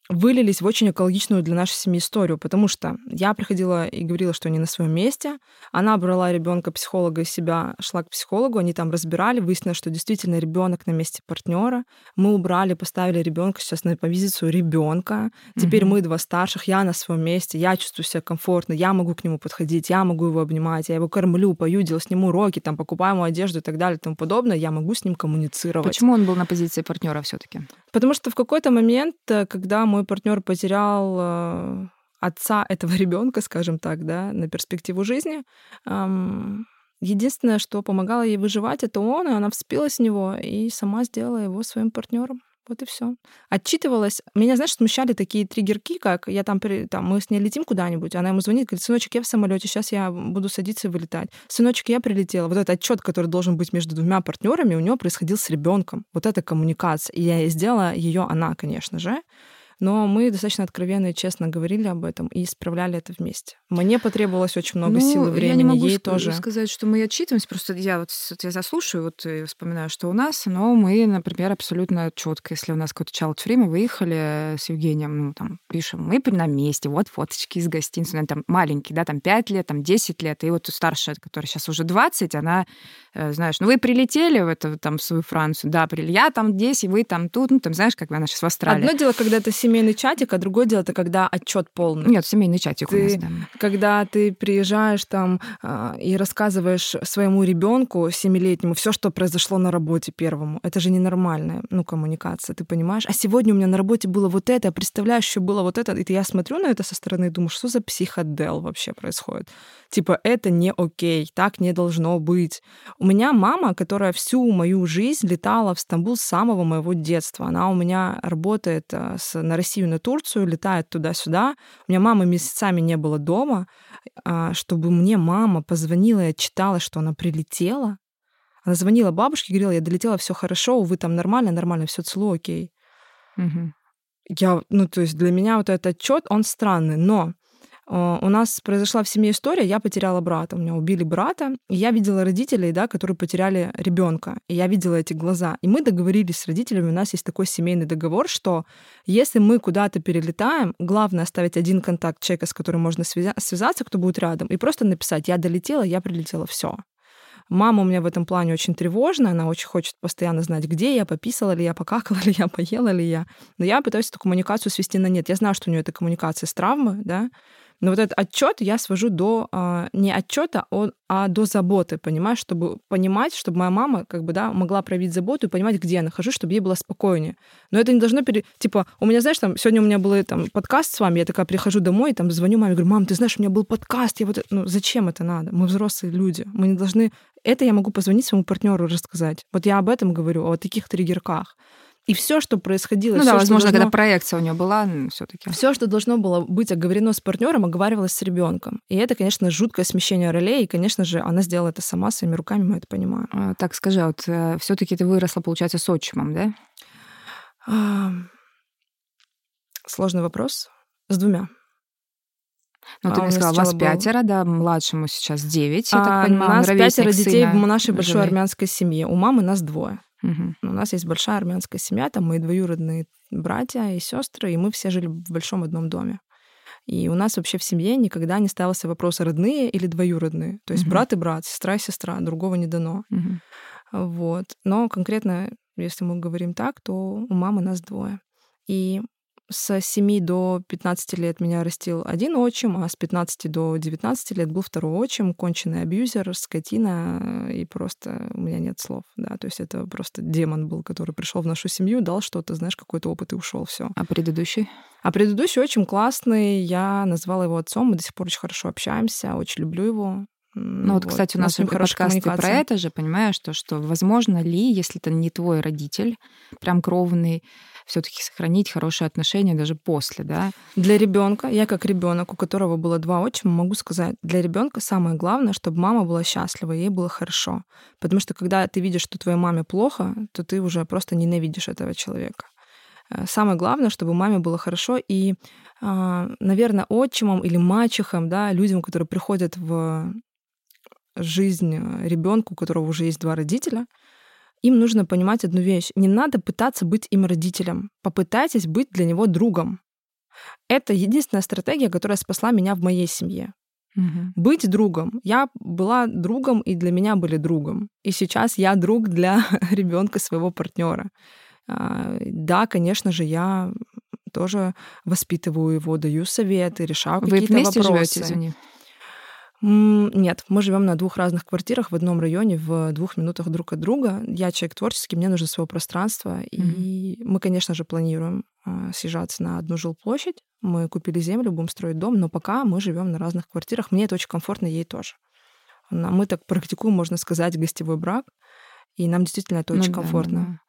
вылились в очень экологичную для нашей семьи историю, потому что я приходила и говорила, что они на своем месте. Она брала ребенка психолога из себя, шла к психологу, они там разбирали, выяснилось, что действительно ребенок на месте партнера. Мы убрали, поставили ребенка сейчас на позицию ребенка. Теперь mm-hmm. мы два старших, я на своем месте, я чувствую себя комфортно, я могу к нему подходить, я могу его обнимать, я его кормлю, пою, делаю с ним уроки, там покупаю ему одежду и так далее и тому подобное. Я могу с ним коммуницировать. Почему он был на позиции партнера все-таки? Потому что в какой-то момент, э, когда мы мой партнер потерял э, отца этого ребенка, скажем так, да, на перспективу жизни. Единственное, что помогало ей выживать, это он, и она вспилась в него и сама сделала его своим партнером. Вот и все. Отчитывалась. Меня, знаешь, смущали такие триггерки, как я там, там мы с ней летим куда-нибудь, она ему звонит, говорит, сыночек, я в самолете, сейчас я буду садиться и вылетать. Сыночек, я прилетела. Вот этот отчет, который должен быть между двумя партнерами, у него происходил с ребенком. Вот эта коммуникация. И я сделала ее она, конечно же. Но мы достаточно откровенно и честно говорили об этом и исправляли это вместе. Мне потребовалось очень много ну, сил и времени, я не могу ей тоже. сказать, что мы отчитываемся, просто я вот я заслушаю, вот и вспоминаю, что у нас, но мы, например, абсолютно четко, если у нас child free, мы выехали с Евгением, ну, там, пишем, мы на месте, вот фоточки из гостиницы, ну, там маленький, да, там 5 лет, там 10 лет, и вот старшая, которая сейчас уже 20, она, э, знаешь, ну, вы прилетели в эту, там, в свою Францию, да, я там здесь, и вы там тут, ну, там, знаешь, как она сейчас в Австралии. Одно дело, когда ты семейный чатик, а другое дело это когда отчет полный. Нет, семейный чатик ты, у нас, да. Когда ты приезжаешь там э, и рассказываешь своему ребенку семилетнему все, что произошло на работе первому, это же ненормальная, ну, коммуникация, ты понимаешь? А сегодня у меня на работе было вот это, а представляешь, еще было вот это, и я смотрю на это со стороны и думаю, что за психодел вообще происходит? Типа, это не окей, так не должно быть. У меня мама, которая всю мою жизнь летала в Стамбул с самого моего детства. Она у меня работает э, с, на Россию, на Турцию, летает туда-сюда. У меня мамы месяцами не было дома, а, чтобы мне мама позвонила и отчитала, что она прилетела. Она звонила бабушке, говорила, я долетела, все хорошо, вы там нормально, нормально, все целую, окей. Угу. Я, ну, то есть для меня вот этот отчет, он странный, но у нас произошла в семье история, я потеряла брата, у меня убили брата, и я видела родителей, да, которые потеряли ребенка, и я видела эти глаза. И мы договорились с родителями, у нас есть такой семейный договор, что если мы куда-то перелетаем, главное оставить один контакт человека, с которым можно связаться, кто будет рядом, и просто написать «я долетела, я прилетела, все. Мама у меня в этом плане очень тревожная, она очень хочет постоянно знать, где я, пописала ли я, покакала ли я, поела ли я. Но я пытаюсь эту коммуникацию свести на нет. Я знаю, что у нее это коммуникация с травмы, да, но вот этот отчет я свожу до а, не отчета, а, а до заботы, понимаешь, чтобы понимать, чтобы моя мама как бы, да, могла проявить заботу и понимать, где я нахожусь, чтобы ей было спокойнее. Но это не должно пере... Типа, у меня, знаешь, там, сегодня у меня был там подкаст с вами, я такая прихожу домой, там, звоню маме, говорю, мам, ты знаешь, у меня был подкаст, я вот... Ну, зачем это надо? Мы взрослые люди, мы не должны... Это я могу позвонить своему партнеру рассказать. Вот я об этом говорю, о таких триггерках. И все, что происходило, ну да, возможно, должно... когда проекция у нее была, все-таки. Все, что должно было быть оговорено с партнером, оговаривалось с ребенком. И это, конечно, жуткое смещение ролей. И, конечно же, она сделала это сама своими руками, мы это понимаем. А, так скажи, а вот э, все-таки ты выросла, получается, с отчимом, да? А... Сложный вопрос. С двумя. Ну, ты А, мне у сказала, нас вас был- пятеро, да, младшему сейчас девять, я А, так понимаю. у нас пятеро детей в нашей большой армянской семье. У мамы нас двое. Мгм. У нас есть большая армянская семья, там мои двоюродные братья и сестры, и мы все жили в большом одном доме. И у нас вообще в семье никогда не ставился вопрос родные или двоюродные. То есть Мгм. брат и брат, сестра и сестра, другого не дано. Мгм. Вот. Но конкретно, если мы говорим так, то у мамы нас двое. И с 7 до 15 лет меня растил один отчим, а с 15 до 19 лет был второй отчим, конченый абьюзер, скотина, и просто у меня нет слов, да, то есть это просто демон был, который пришел в нашу семью, дал что-то, знаешь, какой-то опыт и ушел, все. А предыдущий? А предыдущий очень классный, я назвала его отцом, мы до сих пор очень хорошо общаемся, очень люблю его. Ну вот, кстати, у нас с ним и подкасты про это же, понимаешь, то, что возможно ли, если это не твой родитель, прям кровный, все-таки сохранить хорошие отношения даже после, да? Для ребенка, я как ребенок, у которого было два отчима, могу сказать, для ребенка самое главное, чтобы мама была счастлива, ей было хорошо. Потому что когда ты видишь, что твоей маме плохо, то ты уже просто ненавидишь этого человека. Э, Самое главное, чтобы маме было хорошо. И, а, наверное, отчимам или мачехам, да, людям, которые приходят в жизнь ребенку, у которого уже есть два родителя, им нужно понимать одну вещь. Не надо пытаться быть им родителем. Попытайтесь быть для него другом. Это единственная стратегия, которая спасла меня в моей семье. Мгм. Быть другом. Я была другом, и для меня были другом. И сейчас я друг для ребенка своего партнера. А, Да, конечно же, я тоже воспитываю его, даю советы, решаю Вы какие-то вместе вопросы. живете, извини? Нет, мы живем на двух разных квартирах в одном районе, в двух минутах друг от друга. Я человек творческий, мне нужно свое пространство. И мы, конечно же, планируем а, съезжаться на одну жилплощадь. Мы купили землю, будем строить дом, но пока мы живем на разных квартирах. Мне это очень комфортно, ей тоже. Мы так практикуем, можно сказать, гостевой брак. И нам действительно это Ну очень да, комфортно. да, да.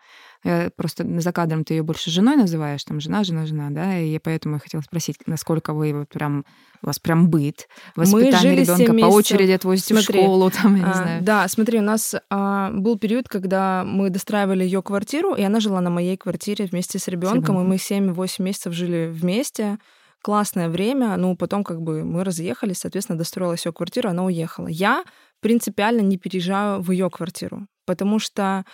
Я просто за кадром ты ее больше женой называешь, там жена, жена, жена, да, и я поэтому я хотела спросить, насколько вы вот прям у вас прям быт, воспитание ребенка по очереди отвозите в Смотри, школу, там я не А, знаю. Да, смотри, у нас а, был период, когда мы достраивали ее квартиру, и она жила на моей квартире вместе с ребенком, и мы 7-8 месяцев жили вместе. Классное время, ну, потом как бы мы разъехались, соответственно, достроилась ее квартира, она уехала. Я принципиально не переезжаю в ее квартиру, потому что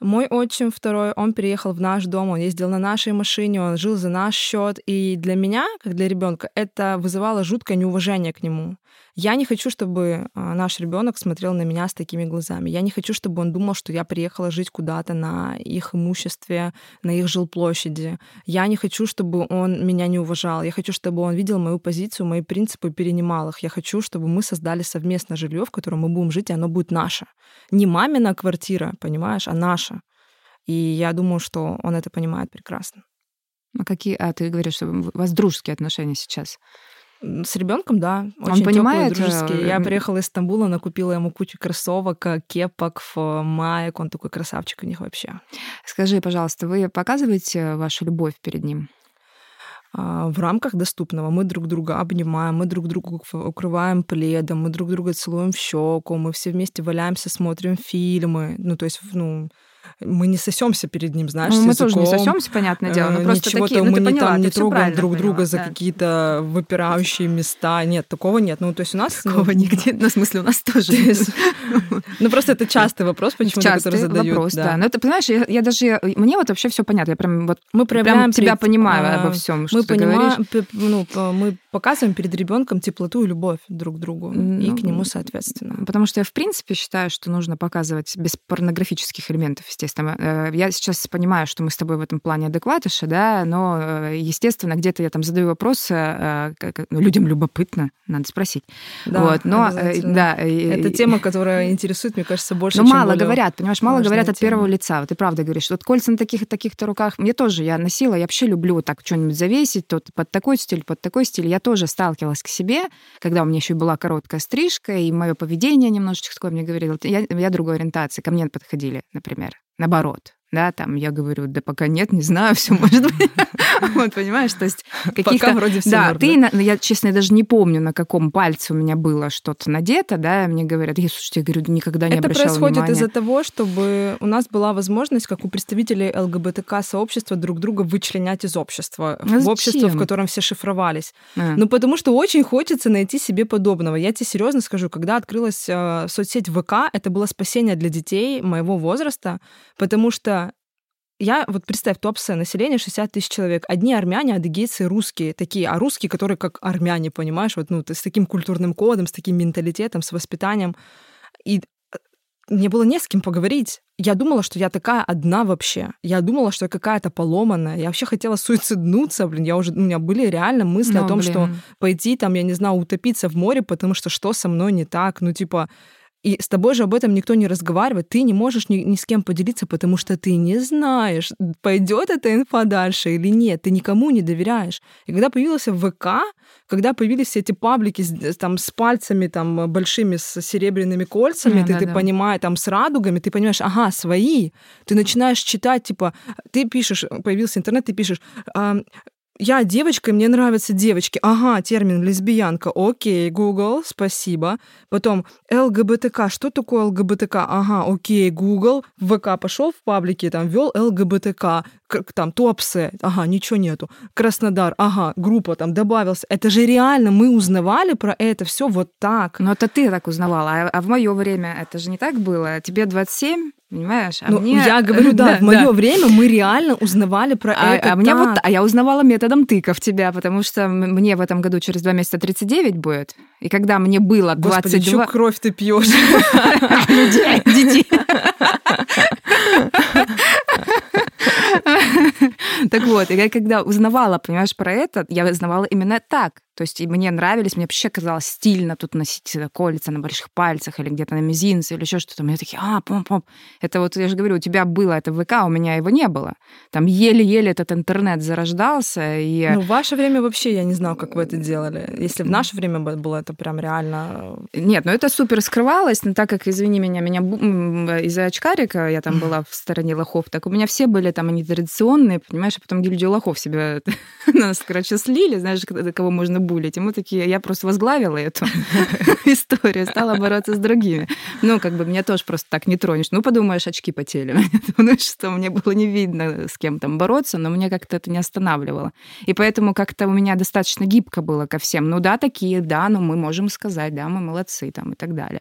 мой отчим второй, он переехал в наш дом, он ездил на нашей машине, он жил за наш счет. И для меня, как для ребенка, это вызывало жуткое неуважение к нему. Я не хочу, чтобы а, наш ребенок смотрел на меня с такими глазами. Я не хочу, чтобы он думал, что я приехала жить куда-то на их имуществе, на их жилплощади. Я не хочу, чтобы он меня не уважал. Я хочу, чтобы он видел мою позицию, мои принципы, перенимал их. Я хочу, чтобы мы создали совместное жилье, в котором мы будем жить, и оно будет наше. Не мамина квартира, понимаешь, а наша. И я думаю, что он это понимает прекрасно. А какие, а ты говоришь, что у вас дружеские отношения сейчас? С ребенком, да. Он Очень понимает, теплые, дружеские. э, Я м- приехала из Стамбула, накупила ему кучу кроссовок, э, кепок, маек. Он такой красавчик у них вообще. Скажи, пожалуйста, вы показываете вашу любовь перед ним? А, В рамках доступного мы друг друга обнимаем, мы друг друга укры- укрываем пледом, мы друг друга целуем в щеку, мы все вместе валяемся, смотрим фильмы. Ну, то есть, ну, мы не сосемся перед ним, знаешь, ну, мы тоже не сосемся, понятное дело, но просто Ничего такие, ну, мы ты не, поняла, там, не ты трогаем друг поняла, друга за да. какие-то выпирающие места. Нет, такого нет. Ну, то есть у нас... Такого ну, нигде, ну, в смысле, у нас тоже. Ну, просто это частый вопрос, Частый который задают. вопрос, да. Но это, понимаешь, я, даже... Мне вот вообще все понятно. Я прям вот Мы прям тебя понимаю а, обо всем, что ты говоришь. ну, мы показываем перед ребенком теплоту и любовь друг к другу и Ну, к нему соответственно. Потому что я, в принципе, считаю, что нужно показывать без порнографических элементов, естественно. Э, Я сейчас понимаю, что мы с тобой в этом плане адекватыши, да, но, э, естественно, где-то я там задаю вопросы, э, ну, людям любопытно, надо спросить. Да, вот, но, да, и- Это и- тема, которая интересует, мне кажется, больше, но чем мало говорят, понимаешь, мало говорят от тема. первого лица. Вот ты правда говоришь, вот кольца на таких и таких-то руках. Мне тоже, я носила, я вообще люблю вот так что-нибудь завесить, тот под такой стиль, под такой стиль. Я тоже сталкивалась к себе, когда у меня еще была короткая стрижка, и мое поведение немножечко такое мне говорило. Я, я другой ориентации, ко мне подходили, например, наоборот. Да, там я говорю, да пока нет, не знаю, все может быть. Вот, понимаешь, то есть каких-то... Пока вроде все Да, ты, я, честно, даже не помню, на каком пальце у меня было что-то надето, да, мне говорят, я, слушайте, я говорю, никогда не Это обращала происходит внимания. из-за того, чтобы у нас была возможность, как у представителей ЛГБТК-сообщества, друг друга вычленять из общества. В общество, в котором все шифровались. А. Ну, потому что очень хочется найти себе подобного. Я тебе серьезно скажу, когда открылась э, соцсеть ВК, это было спасение для детей моего возраста, потому что я, вот представь, топсы населения 60 тысяч человек. Одни армяне, адыгейцы, русские такие, а русские, которые как армяне, понимаешь, вот, ну, ты с таким культурным кодом, с таким менталитетом, с воспитанием. И э, мне было не с кем поговорить. Я думала, что я такая одна вообще. Я думала, что я какая-то поломанная. Я вообще хотела суициднуться, блин. Я уже, у меня были реально мысли Ну, о том, что блин. пойти там, я не знаю, утопиться в море, потому что что со мной не так? Ну, типа, и с тобой же об этом никто не разговаривает, ты не можешь ни, ни с кем поделиться, потому что ты не знаешь, пойдет эта инфа дальше или нет, ты никому не доверяешь. И когда появился ВК, когда появились все эти паблики с, там, с пальцами там, большими, с серебряными кольцами, Да, ты, да, ты да. понимаешь, там, с радугами, ты понимаешь, ага, свои. Ты начинаешь читать, типа, ты пишешь, появился интернет, ты пишешь, а, я девочка, и мне нравятся девочки. Ага, термин лесбиянка. Окей, Google, спасибо. Потом ЛГБТК. Что такое ЛГБТК? Ага, окей, Google. В ВК пошел в паблике, там ввел ЛГБТК. К- Там Туапсе. Ага, ничего нету. Краснодар. Ага, группа там добавился. Это же реально мы узнавали про это все вот так. Ну, это ты так узнавала. А, а в мое время это же не так было. Тебе 27, понимаешь? А Ну, мне... я говорю, да, в мое время мы реально узнавали про А, это а мне вот, а я узнавала методом тыков тебя, потому что мне в этом году через два месяца 39 будет. И когда мне было Господи, 22... чё кровь ты пьешь? людей, детей. Так вот, я когда узнавала, понимаешь, про это, я узнавала именно так. То есть и мне нравились, мне вообще казалось стильно тут носить э, кольца на больших пальцах или где-то на мизинце или еще что-то. Мне такие, а, пом-пом. Это вот, я же говорю, у тебя было это в ВК, у меня его не было. Там еле-еле этот интернет зарождался, и... Ну, в ваше время вообще я не знаю, как вы это делали. Если в наше время бы было это прям реально... Нет, ну это супер скрывалось, но так как, извини меня, меня м, из-за очкарика я там была в стороне лохов, так у меня все были там они традиционные, понимаешь, а потом гильдию лохов себе нас, короче, слили, знаешь, кого можно булить. И мы такие, я просто возглавила эту историю, стала бороться с другими. Ну, как бы меня тоже просто так не тронешь. Ну, подумаешь, очки потели. Ну, что мне было не видно, с кем там бороться, но меня как-то это не останавливало. И поэтому как-то у меня достаточно гибко было ко всем. Ну да, такие, да, ну мы можем сказать, да, мы молодцы там и так далее.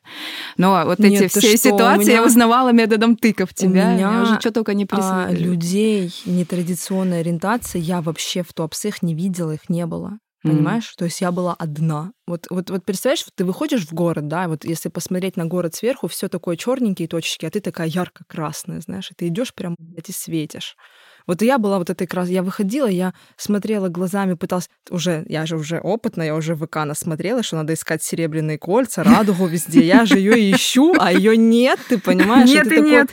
Но вот Нет, эти все что, у ситуации я меня- узнавала методом тыков тебя. меня, меня уже что только не А, присылали. людей нетрадиционной ориентации я вообще в топсах не видела, их не было. Понимаешь? То есть я была одна. Вот, вот, вот представляешь, вот ты выходишь в город, да, вот если посмотреть на город сверху, все такое черненькие точечки, а ты такая ярко-красная, знаешь, и ты идешь прям блядь, и светишь. Вот и я была вот этой крас... Я выходила, я смотрела глазами, пыталась... Уже, я же уже опытная, я уже в ВК насмотрела, что надо искать серебряные кольца, радугу везде. Я же ее ищу, а ее нет, ты понимаешь? Нет и такой- нет.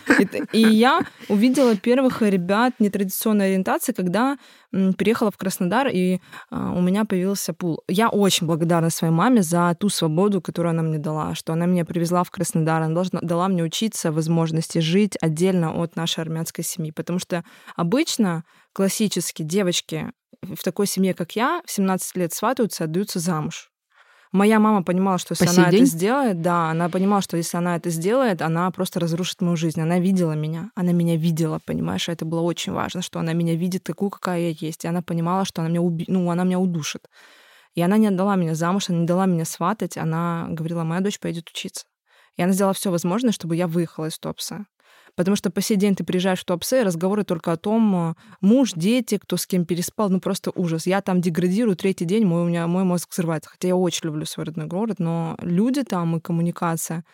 и я увидела первых ребят нетрадиционной ориентации, когда переехала в Краснодар, и а, у меня появился пул. Я очень благодарна своей маме за ту свободу, которую она мне дала, что она меня привезла в Краснодар, она должна, дала мне учиться, возможности жить отдельно от нашей армянской семьи, потому что обычно классически девочки в такой семье, как я, в 17 лет сватаются, отдаются замуж. Моя мама понимала, что если По она день? это сделает, да, она понимала, что если она это сделает, она просто разрушит мою жизнь. Она видела меня, она меня видела, понимаешь, это было очень важно, что она меня видит такую, какая я есть, и она понимала, что она меня, уби... ну, она меня удушит. И она не отдала меня замуж, она не дала меня сватать, она говорила, моя дочь пойдет учиться. И она сделала все возможное, чтобы я выехала из Топса. Потому что по сей день ты приезжаешь в Туапсе, и разговоры только о том, э, муж, дети, кто с кем переспал, ну просто ужас. Я там деградирую, третий день мой, у меня мой мозг взрывается. Хотя я очень люблю свой родной город, но люди там и коммуникация,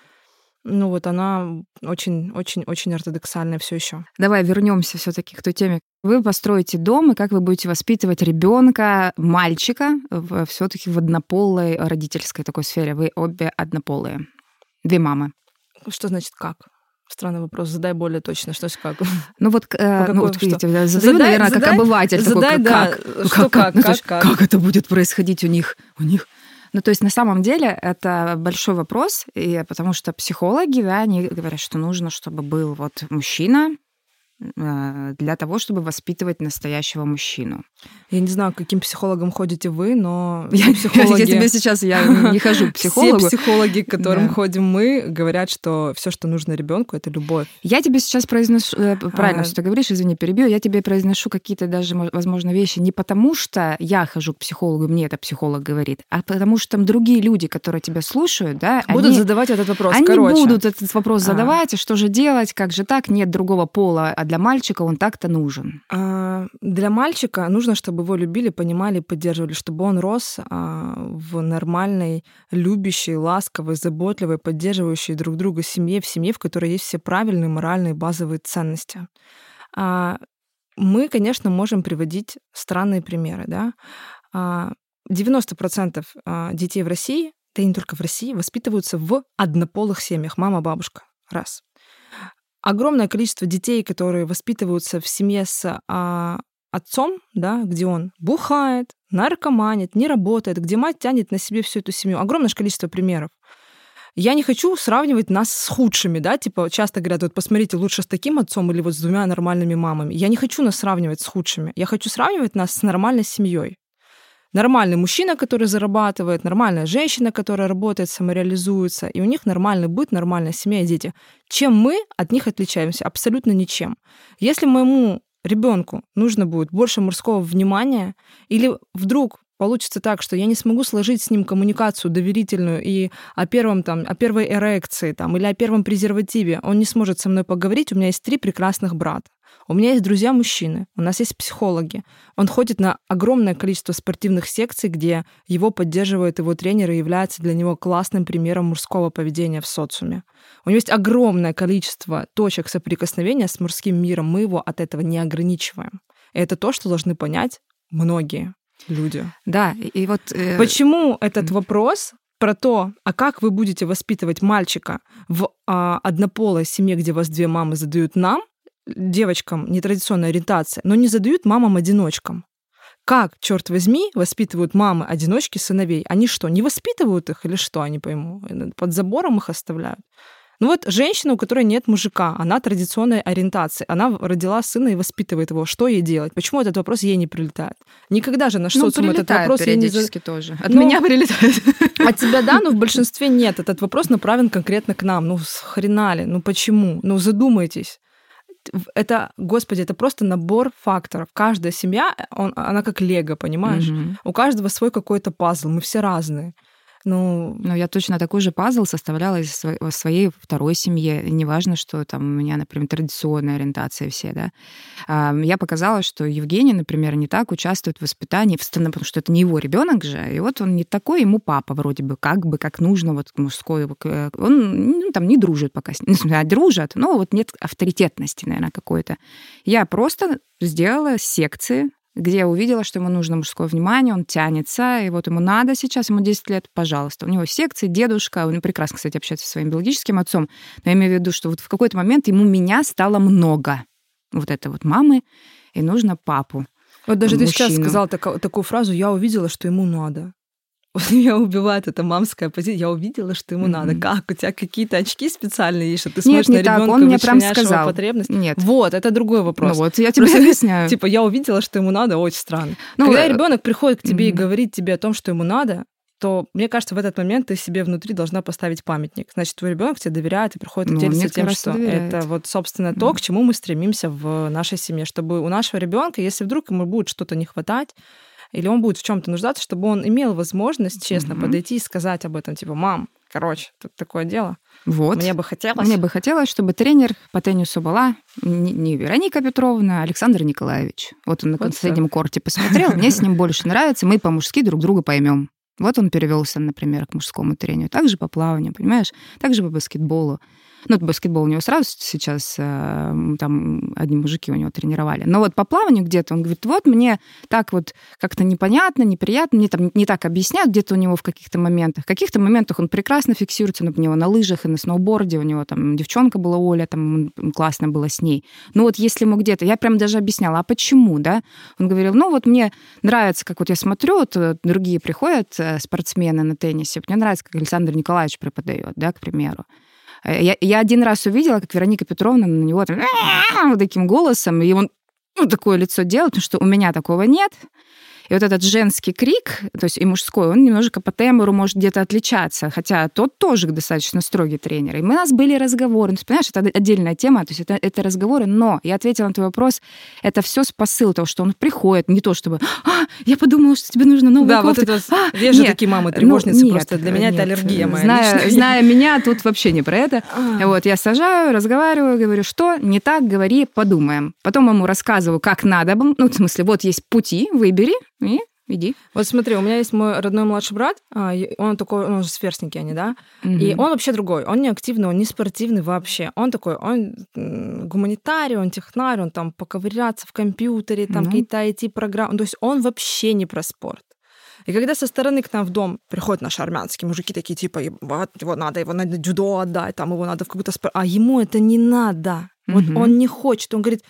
ну вот она очень-очень-очень ортодоксальная все еще. Давай вернемся все-таки к той теме. Вы построите дом, и как вы будете воспитывать ребенка, мальчика, все-таки в однополой родительской такой сфере. Вы обе однополые. Две мамы. Что значит как? Странный вопрос. Задай более точно, что с как. Ну вот, э, ну, вот видите, задаю, Задай- наверное, как задай- обыватель. такой, задай, как, да, как? Ну, что как, Ну, то как, есть как? как это будет происходить у них? У них ну, то есть на самом деле это большой вопрос, и потому что психологи, да, они говорят, что нужно, чтобы был вот мужчина для того, чтобы воспитывать настоящего мужчину. Я не знаю, каким психологам ходите вы, но Я, психологи... я тебе сейчас я не хожу к психологу. Все психологи, к которым Да. ходим мы, говорят, что все, что нужно ребенку, это любовь. Я тебе сейчас произношу, э, правильно, А. что ты говоришь, извини, перебью, я тебе произношу какие-то даже, мо- возможно, вещи не потому, что я хожу к психологу, мне это психолог говорит, а потому что там другие люди, которые тебя слушают, да, Будут они, задавать этот вопрос. они Короче, будут этот вопрос А. задавать, и что же делать, как же так, нет другого пола, а для мальчика он так-то нужен. а, для мальчика нужно, чтобы его любили, понимали, поддерживали, чтобы он рос а, в нормальной, любящей, ласковой, заботливой, поддерживающей друг друга семье, в семье, в которой есть все правильные моральные базовые ценности. А, мы, конечно, можем приводить странные примеры, да. А, 90% а, детей в России, да и не только в России, воспитываются в однополых семьях. Мама, бабушка. Раз. Огромное количество детей, которые воспитываются в семье с а, отцом, да, где он бухает, наркоманит, не работает, где мать тянет на себе всю эту семью. Огромное количество примеров. Я не хочу сравнивать нас с худшими, да, типа часто говорят, вот посмотрите, лучше с таким отцом или вот с двумя нормальными мамами. Я не хочу нас сравнивать с худшими. Я хочу сравнивать нас с нормальной семьей. Нормальный мужчина, который зарабатывает, нормальная женщина, которая работает, самореализуется, и у них нормальный быт, нормальная семья и дети. Чем мы от них отличаемся? Абсолютно ничем. Если моему ребенку нужно будет больше мужского внимания, или вдруг получится так, что я не смогу сложить с ним коммуникацию доверительную и о первом там, о первой эрекции там, или о первом презервативе, он не сможет со мной поговорить. У меня есть три прекрасных брата. У меня есть друзья-мужчины, у нас есть психологи. Он ходит на огромное количество спортивных секций, где его поддерживают его тренеры и является для него классным примером мужского поведения в социуме. У него есть огромное количество точек соприкосновения с мужским миром. Мы его от этого не ограничиваем. И это то, что должны понять многие люди. Да, и, вот... э, Почему этот вопрос про то, а как вы будете воспитывать мальчика в а, однополой семье, где вас две мамы задают нам, девочкам нетрадиционной ориентации, но не задают мамам-одиночкам? Как, черт возьми, воспитывают мамы-одиночки сыновей? Они что, не воспитывают их или что, не пойму? Под забором их оставляют? Ну вот женщина, у которой нет мужика, она традиционной ориентации, она родила сына и воспитывает его. Что ей делать? Почему этот вопрос ей не прилетает? Никогда же наш ну, социум этот вопрос ей не периодически тоже. От Ну, меня прилетает. от тебя, да, но в большинстве нет. Этот вопрос направлен конкретно к нам. Ну, хрена ли? Ну, почему? Ну, задумайтесь. Это, господи, это просто набор факторов. Каждая семья, он, она как лего, понимаешь? Мгм. У каждого свой какой-то пазл. Мы все разные. Ну, Ну, я точно такой же пазл составляла из своей второй семье. И Неважно, что там у меня, например, традиционная ориентация все, да. А, Я показала, что Евгений, например, не так участвует в воспитании, потому что это не его ребенок же, и вот он не такой, ему папа вроде бы, как бы, как нужно, вот мужской. э, Он ну, там не дружит пока с ним. Ну, а дружат, но вот нет авторитетности, наверное, какой-то. Я просто сделала секции, где я увидела, что ему нужно мужское внимание, он тянется, и вот ему надо сейчас, ему 10 лет, пожалуйста. У него секции, дедушка, он прекрасно, кстати, общается со своим биологическим отцом, но я имею в виду, что вот в какой-то момент ему меня стало много. Вот это вот мамы, и нужно папу. вот даже ты сейчас мужчину. сказала тако- такую фразу, я увидела, что ему надо. Вот меня убивает эта мамская позиция. Я увидела, что ему надо. Мгм. Как? У тебя какие-то очки специальные есть, что ты Нет, смотришь не на ребенка, он мне прям сказал. потребность. Нет. Вот, это другой вопрос. Ну вот, я тебе Просто, объясняю. Типа, я увидела, что ему надо, очень странно. Ну, Когда э, ребенок приходит к тебе и мгм. говорит тебе о том, что ему надо, то, мне кажется, в этот момент ты себе внутри должна поставить памятник. Значит, твой ребенок тебе доверяет и приходит ну, делиться тем, что доверяет. это вот, собственно, то, к чему мы стремимся в нашей семье, чтобы у нашего ребенка, если вдруг ему будет что-то не хватать, или он будет в чем-то нуждаться, чтобы он имел возможность честно mm-hmm. подойти и сказать об этом, типа, мам, короче, тут такое дело. Вот. Мне бы хотелось. Мне бы хотелось, чтобы тренер по теннису была не Вероника Петровна, а Александр Николаевич. Вот он на вот последнем корте посмотрел, мне с ним больше нравится, мы по-мужски друг друга поймем. Вот он перевелся, например, к мужскому тренеру. Также по плаванию, понимаешь? Также по баскетболу. Ну, баскетбол у него сразу сейчас, э, там одни мужики у него тренировали. Но вот по плаванию где-то он говорит, вот мне так вот как-то непонятно, неприятно, мне там не так объясняют где-то у него в каких-то моментах. В каких-то моментах он прекрасно фиксируется, например, на лыжах и на сноуборде. У него там девчонка была Оля, там классно было с ней. Но вот если ему где-то, я прям даже объясняла, а почему, да? Он говорил, ну вот мне нравится, как вот я смотрю, вот э, другие приходят э, спортсмены на теннисе, мне нравится, как Александр Николаевич преподает, да, к примеру. Э, я, я один раз увидела, как Вероника Петровна на него там, вот таким голосом, и он ну, такое лицо делает, потому что у меня такого нет. И вот этот женский крик, то есть и мужской, он немножко по тембру может где-то отличаться, хотя тот тоже достаточно строгий тренер. И у нас были разговоры, ну, ты понимаешь, это отдельная тема, то есть это, это разговоры, но я ответила на твой вопрос, это все с посыл того, что он приходит, не то чтобы, а, я подумала, что тебе нужно новую да, кофту. вот это, а, есть же такие мамы ну, тревожницы ну, нет, просто, для меня нет, это аллергия моя зная, зная меня, тут вообще не про это. А. Вот, я сажаю, разговариваю, говорю, что не так, говори, подумаем. Потом ему рассказываю, как надо, ну, в смысле, вот есть пути, выбери, и Иди. Вот смотри, у меня есть мой родной младший брат, а, он такой, он же сверстники они, да, угу. и он вообще другой, он не активный, он не спортивный вообще, он такой, он гуманитарий, он технарь, он там поковыряться в компьютере, там угу. какие-то IT-программы, то есть он вообще не про спорт. И когда со стороны к нам в дом приходят наши армянские мужики, такие типа, вот, его надо, его надо дюдо отдать, там его надо в какую-то а ему это не надо. Вот угу. он не хочет, он говорит,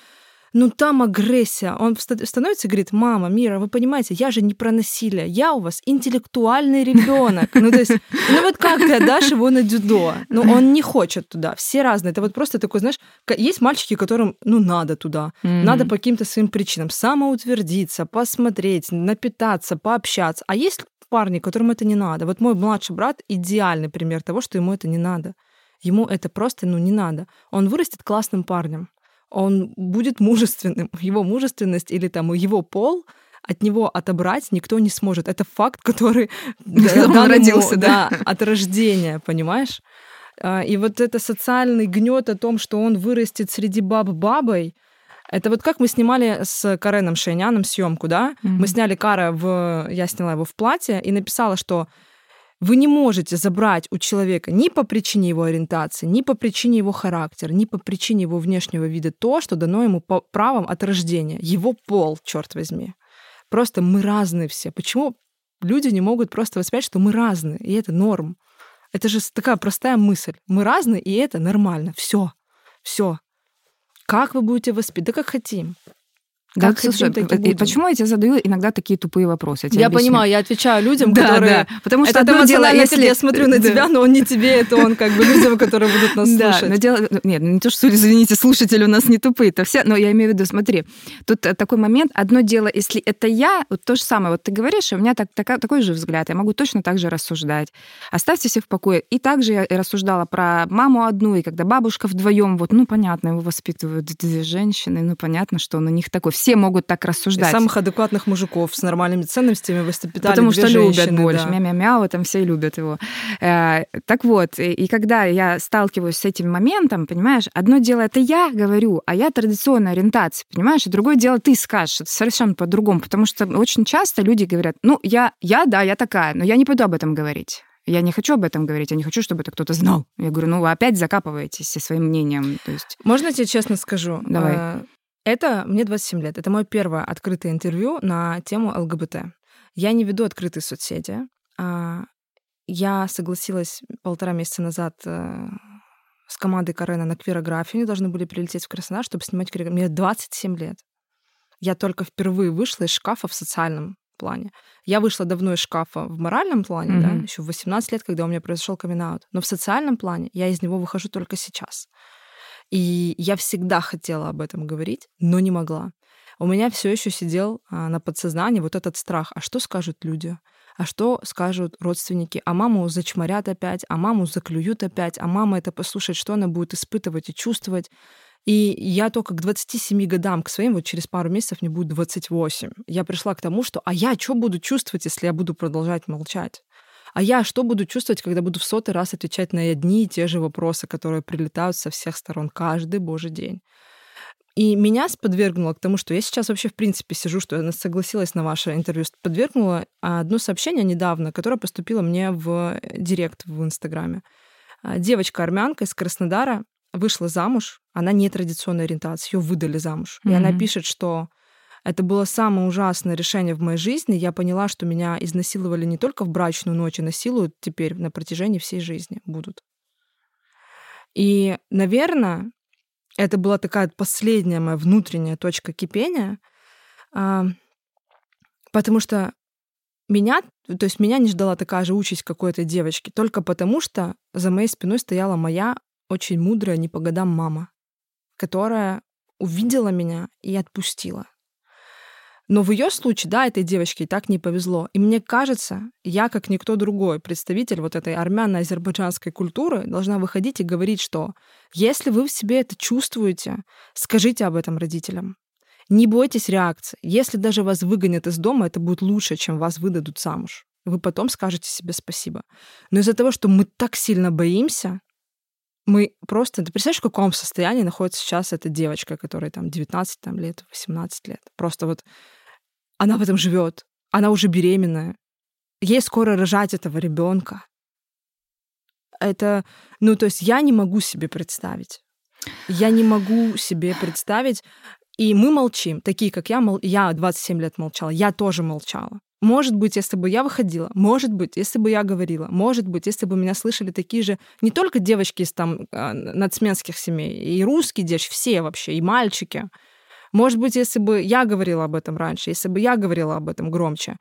ну там агрессия. Он становится и говорит, мама, Мира, вы понимаете, я же не про насилие, я у вас интеллектуальный ребенок. Ну то есть, ну вот как ты отдашь его на дюдо? Ну он не хочет туда, все разные. Это вот просто такой, знаешь, есть мальчики, которым, ну надо туда, mm-hmm. надо по каким-то своим причинам самоутвердиться, посмотреть, напитаться, пообщаться. А есть парни, которым это не надо. Вот мой младший брат идеальный пример того, что ему это не надо. Ему это просто, ну, не надо. Он вырастет классным парнем он будет мужественным. Его мужественность или там его пол от него отобрать никто не сможет. Это факт, который он родился, да, от рождения, понимаешь? А, и вот это социальный гнет о том, что он вырастет среди баб бабой, это вот как мы снимали с Кареном Шейняном съемку, да? Mm-hmm. Мы сняли Кара в... Я сняла его в платье и написала, что вы не можете забрать у человека ни по причине его ориентации, ни по причине его характера, ни по причине его внешнего вида то, что дано ему по правом от рождения. Его пол, черт возьми. Просто мы разные все. Почему люди не могут просто воспринять, что мы разные, и это норм? Это же такая простая мысль. Мы разные, и это нормально. Все. Все. Как вы будете воспитывать? Да как хотим. Да, как слушай, и почему я тебе задаю иногда такие тупые вопросы? Я, я понимаю, я отвечаю людям, да, которые... Да, потому что это одно дело, если... я смотрю на тебя, но он не тебе, это он как бы людям, которые будут нас слушать. Да, но дело... Нет, ну не то, что, извините, слушатели у нас не тупые, это все, но я имею в виду, смотри, тут э, такой момент, одно дело, если это я, вот то же самое, вот ты говоришь, у меня так, так, такой же взгляд, я могу точно так же рассуждать. Оставьте всех в покое. И также я рассуждала про маму одну, и когда бабушка вдвоем, вот, ну, понятно, его воспитывают две женщины, ну, понятно, что он у них такой все могут так рассуждать. И самых адекватных мужиков с нормальными ценностями воспитали Потому что женщины, любят больше. Да. Мя-мя-мяу, там все любят его. Э, так вот, и когда я сталкиваюсь с этим моментом, понимаешь, одно дело это я говорю, а я традиционная ориентация, понимаешь, и другое дело ты скажешь, это совершенно по-другому, потому что очень часто люди говорят, ну, я, я, да, я такая, но я не пойду об этом говорить. Я не хочу об этом говорить, я не хочу, чтобы это кто-то знал. Я говорю, ну вы опять закапываетесь со своим мнением. То есть... Можно я тебе честно скажу? Давай. Это мне 27 лет. Это мое первое открытое интервью на тему ЛГБТ. Я не веду открытые соцсети. А, я согласилась полтора месяца назад э, с командой Карена на квирографию. Они должны были прилететь в Краснодар, чтобы снимать квирографию. Мне 27 лет. Я только впервые вышла из шкафа в социальном плане. Я вышла давно из шкафа в моральном плане, mm-hmm. да, еще в 18 лет, когда у меня произошел камин -аут. Но в социальном плане я из него выхожу только сейчас. И я всегда хотела об этом говорить, но не могла. У меня все еще сидел а, на подсознании вот этот страх. А что скажут люди? а что скажут родственники, а маму зачморят опять, а маму заклюют опять, а мама это послушает, что она будет испытывать и чувствовать. И я только к 27 годам, к своим, вот через пару месяцев мне будет 28. Я пришла к тому, что а я что буду чувствовать, если я буду продолжать молчать? А я что буду чувствовать, когда буду в сотый раз отвечать на одни и те же вопросы, которые прилетают со всех сторон каждый божий день? И меня сподвергнуло к тому, что я сейчас вообще в принципе сижу, что я согласилась на ваше интервью, подвергнуло одно сообщение недавно, которое поступило мне в директ в Инстаграме. А, девочка-армянка из Краснодара вышла замуж, она не традиционной ориентации, ее выдали замуж. Mm-hmm. И она пишет, что это было самое ужасное решение в моей жизни. Я поняла, что меня изнасиловали не только в брачную ночь, а насилуют теперь на протяжении всей жизни будут. И, наверное, это была такая последняя моя внутренняя точка кипения, а, потому что меня, то есть меня не ждала такая же участь какой-то девочки, только потому что за моей спиной стояла моя очень мудрая, не по годам мама, которая увидела меня и отпустила. Но в ее случае, да, этой девочке и так не повезло. И мне кажется, я, как никто другой, представитель вот этой армяно-азербайджанской культуры, должна выходить и говорить, что если вы в себе это чувствуете, скажите об этом родителям. Не бойтесь реакции. Если даже вас выгонят из дома, это будет лучше, чем вас выдадут замуж. Вы потом скажете себе спасибо. Но из-за того, что мы так сильно боимся, мы просто... Ты представляешь, в каком состоянии находится сейчас эта девочка, которая там 19 там, лет, 18 лет? Просто вот она в этом живет. Она уже беременная. Ей скоро рожать этого ребенка. Это, ну, то есть я не могу себе представить. Я не могу себе представить. И мы молчим. Такие, как я, мол... я 27 лет молчала. Я тоже молчала. Может быть, если бы я выходила, может быть, если бы я говорила, может быть, если бы меня слышали такие же не только девочки из там а, нацменских семей, и русские девочки, все вообще, и мальчики. Может быть, если бы я говорила об этом раньше, если бы я говорила об этом громче,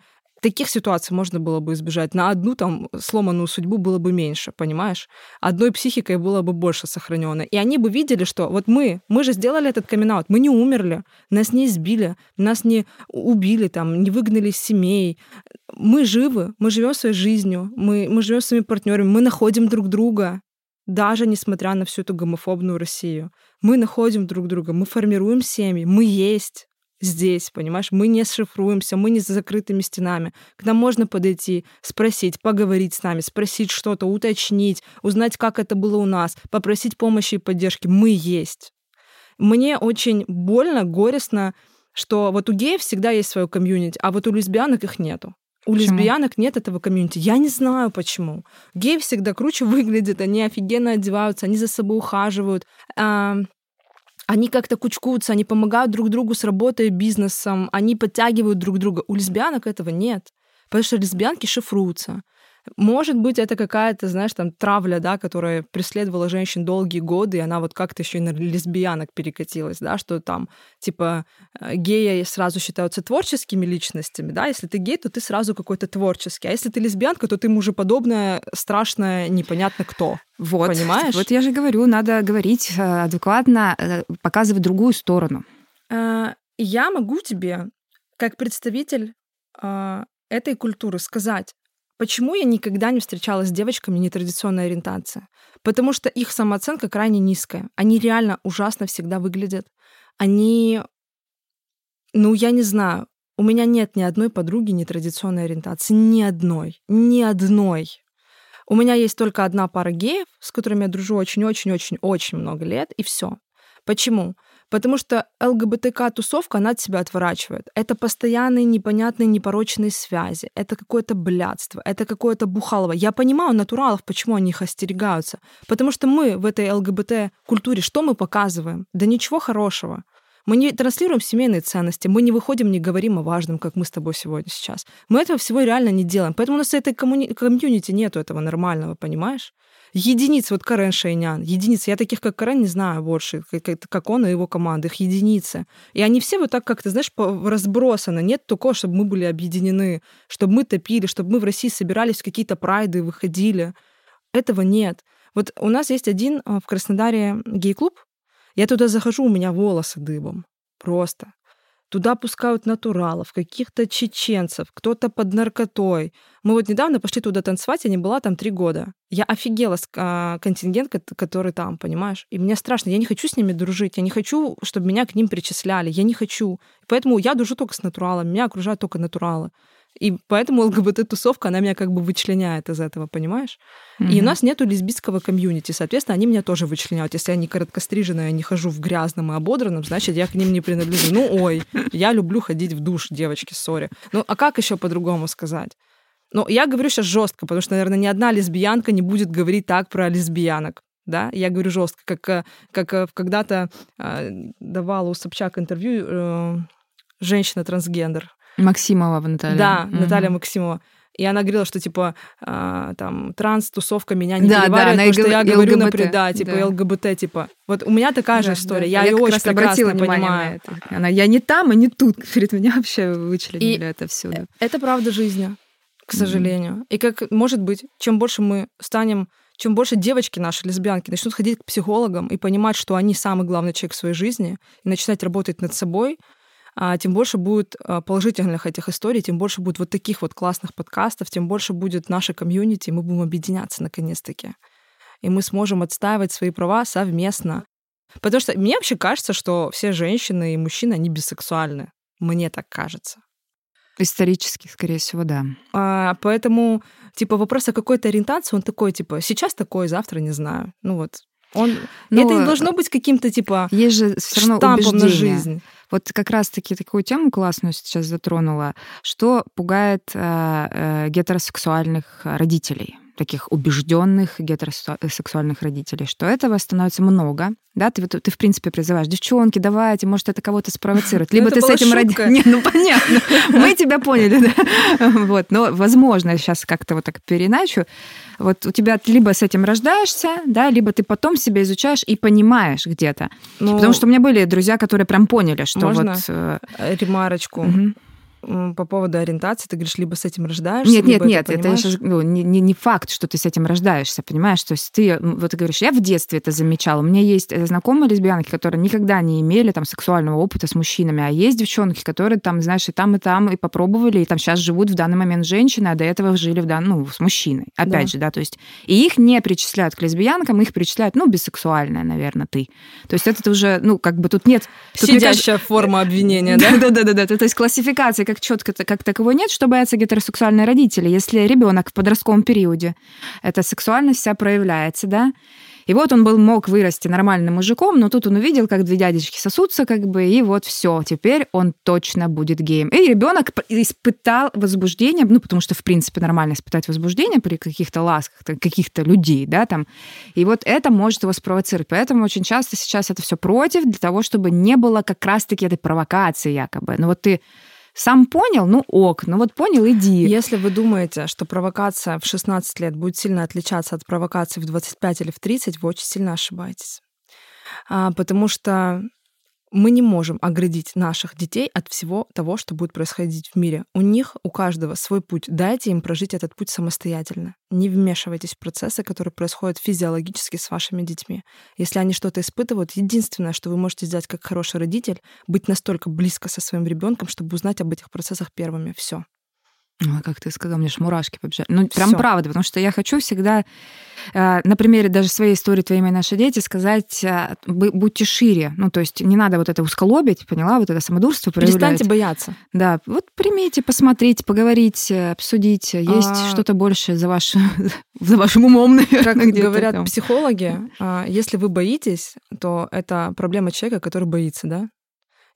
таких ситуаций можно было бы избежать. На одну там сломанную судьбу было бы меньше, понимаешь? Одной психикой было бы больше сохранено. И они бы видели, что вот мы, мы же сделали этот камин мы не умерли, нас не избили, нас не убили, там, не выгнали из семей. Мы живы, мы живем своей жизнью, мы, мы живем своими партнерами, мы находим друг друга, даже несмотря на всю эту гомофобную Россию. Мы находим друг друга, мы формируем семьи, мы есть здесь, понимаешь? Мы не шифруемся, мы не за закрытыми стенами. К нам можно подойти, спросить, поговорить с нами, спросить что-то, уточнить, узнать, как это было у нас, попросить помощи и поддержки. Мы есть. Мне очень больно, горестно, что вот у геев всегда есть свое комьюнити, а вот у лесбиянок их нету. У почему? лесбиянок нет этого комьюнити. Я не знаю почему. Геи всегда круче выглядят, они офигенно одеваются, они за собой ухаживают они как-то кучкуются, они помогают друг другу с работой, бизнесом, они подтягивают друг друга. У лесбиянок этого нет, потому что лесбиянки шифруются. Может быть, это какая-то, знаешь, там травля, да, которая преследовала женщин долгие годы, и она вот как-то еще и на лесбиянок перекатилась, да, что там, типа, э, геи сразу считаются творческими личностями, да, если ты гей, то ты сразу какой-то творческий, а если ты лесбиянка, то ты мужеподобная, страшная, непонятно кто. Вот, понимаешь? Вот я же говорю, надо говорить э, адекватно, э, показывать другую сторону. Я могу тебе, как представитель этой культуры, сказать, Почему я никогда не встречалась с девочками нетрадиционной ориентации? Потому что их самооценка крайне низкая. Они реально ужасно всегда выглядят. Они... Ну, я не знаю. У меня нет ни одной подруги нетрадиционной ориентации. Ни одной. Ни одной. У меня есть только одна пара геев, с которыми я дружу очень-очень-очень-очень много лет, и все. Почему? Потому что ЛГБТК-тусовка, она от себя отворачивает. Это постоянные непонятные непорочные связи, это какое-то блядство, это какое-то бухалово. Я понимаю натуралов, почему они их остерегаются. Потому что мы в этой ЛГБТ-культуре, что мы показываем? Да ничего хорошего. Мы не транслируем семейные ценности, мы не выходим, не говорим о важном, как мы с тобой сегодня сейчас. Мы этого всего реально не делаем. Поэтому у нас этой коммуни- комьюнити нету этого нормального, понимаешь? Единицы, вот Карен Шейнян, единицы. Я таких, как Карен, не знаю больше, как, как он и его команда, их единицы. И они все вот так как-то, знаешь, разбросаны. Нет такого, чтобы мы были объединены, чтобы мы топили, чтобы мы в России собирались в какие-то прайды, выходили. Этого нет. Вот у нас есть один а, в Краснодаре гей-клуб. Я туда захожу, у меня волосы дыбом. Просто. Туда пускают натуралов, каких-то чеченцев, кто-то под наркотой. Мы вот недавно пошли туда танцевать, я не была там три года. Я офигела с а, контингент, который там, понимаешь? И мне страшно, я не хочу с ними дружить, я не хочу, чтобы меня к ним причисляли, я не хочу. Поэтому я дружу только с натуралами, меня окружают только натуралы. И поэтому ЛГБТ-тусовка, она меня как бы вычленяет из этого, понимаешь? Mm-hmm. И у нас нету лесбийского комьюнити, соответственно, они меня тоже вычленяют. Если я не короткостриженная, не хожу в грязном и ободранном, значит, я к ним не принадлежу. Ну, ой, я люблю ходить в душ, девочки, сори. Ну, а как еще по-другому сказать? Ну, я говорю сейчас жестко, потому что, наверное, ни одна лесбиянка не будет говорить так про лесбиянок. Да, я говорю жестко, как, э, как э, когда-то э, давала у Собчак интервью э, женщина-трансгендер. Максимова Наталья. Да, угу. Наталья Максимова. И она говорила, что типа а, там транс-тусовка меня не да, переваривает, да, потому что я говорю, например, да, типа да. ЛГБТ, типа. Вот у меня такая да, же история. Да. Я, я ее очень прекрасно понимаю. Она, я не там и не тут. Перед меня вообще вычленили это все. Да. Это правда жизни, к сожалению. Mm-hmm. И как может быть, чем больше мы станем чем больше девочки наши, лесбиянки, начнут ходить к психологам и понимать, что они самый главный человек в своей жизни, и начинать работать над собой, тем больше будет а, положительных этих историй, тем больше будет вот таких вот классных подкастов, тем больше будет наша комьюнити, мы будем объединяться наконец-таки. И мы сможем отстаивать свои права совместно. Потому что мне вообще кажется, что все женщины и мужчины, они бисексуальны. Мне так кажется. Исторически, скорее всего, да. А, поэтому, типа, вопрос о какой-то ориентации, он такой, типа, сейчас такой, завтра не знаю. Ну вот, он... Но это не должно быть каким-то, типа, есть же все равно штампом на жизнь. Вот как раз-таки такую тему классную сейчас затронула, что пугает э, э, гетеросексуальных родителей таких убежденных гетеросексуальных родителей, что этого становится много, да, ты, ты, ты в принципе призываешь, девчонки, давайте, может, это кого-то спровоцирует. Либо ты с этим родителем... Нет, ну понятно, мы тебя поняли, да. Вот, но, возможно, я сейчас как-то вот так переначу, вот у тебя либо с этим рождаешься, да, либо ты потом себя изучаешь и понимаешь где-то. Ну, Потому что у меня были друзья, которые прям поняли, что вот... Э, ремарочку? По поводу ориентации, ты говоришь, либо с этим рождаешься, Нет, нет, нет, это, это сейчас, ну, не, не, не факт, что ты с этим рождаешься, понимаешь? То есть ты, вот ты говоришь, я в детстве это замечала. У меня есть э, знакомые лесбиянки, которые никогда не имели там сексуального опыта с мужчинами, а есть девчонки, которые там, знаешь, и там, и там, и попробовали, и там сейчас живут в данный момент женщины, а до этого жили в дан... ну, с мужчиной. Опять да. же, да, то есть и их не причисляют к лесбиянкам, их причисляют, ну, бисексуальная, наверное, ты. То есть это уже, ну, как бы тут нет... Тут Сидящая кажется... форма обвинения, да? Да-да-да, то есть классификации как четко как таковой нет, что боятся гетеросексуальные родители. Если ребенок в подростковом периоде, эта сексуальность вся проявляется, да, и вот он был, мог вырасти нормальным мужиком, но тут он увидел, как две дядечки сосутся, как бы, и вот все, теперь он точно будет геем. И ребенок испытал возбуждение, ну, потому что, в принципе, нормально испытать возбуждение при каких-то ласках, каких-то людей, да, там. И вот это может его спровоцировать. Поэтому очень часто сейчас это все против, для того, чтобы не было как раз-таки этой провокации якобы. Ну, вот ты сам понял, ну ок, ну вот понял, иди. Если вы думаете, что провокация в 16 лет будет сильно отличаться от провокации в 25 или в 30, вы очень сильно ошибаетесь. А, потому что мы не можем оградить наших детей от всего того, что будет происходить в мире. У них, у каждого свой путь. Дайте им прожить этот путь самостоятельно. Не вмешивайтесь в процессы, которые происходят физиологически с вашими детьми. Если они что-то испытывают, единственное, что вы можете сделать как хороший родитель, быть настолько близко со своим ребенком, чтобы узнать об этих процессах первыми. Все. Ну, как ты сказал, мне ж мурашки побежали. Ну, прям Всё. правда, потому что я хочу всегда э, на примере даже своей истории «Твои мои наши дети» сказать, э, будьте шире. Ну, то есть не надо вот это усколобить, поняла, вот это самодурство проявлять. Перестаньте бояться. Да, вот примите, посмотрите, поговорите, обсудите. Есть а... что-то больше за, ваш, за вашим умом, наверное. Как говорят там. психологи, а, если вы боитесь, то это проблема человека, который боится, да?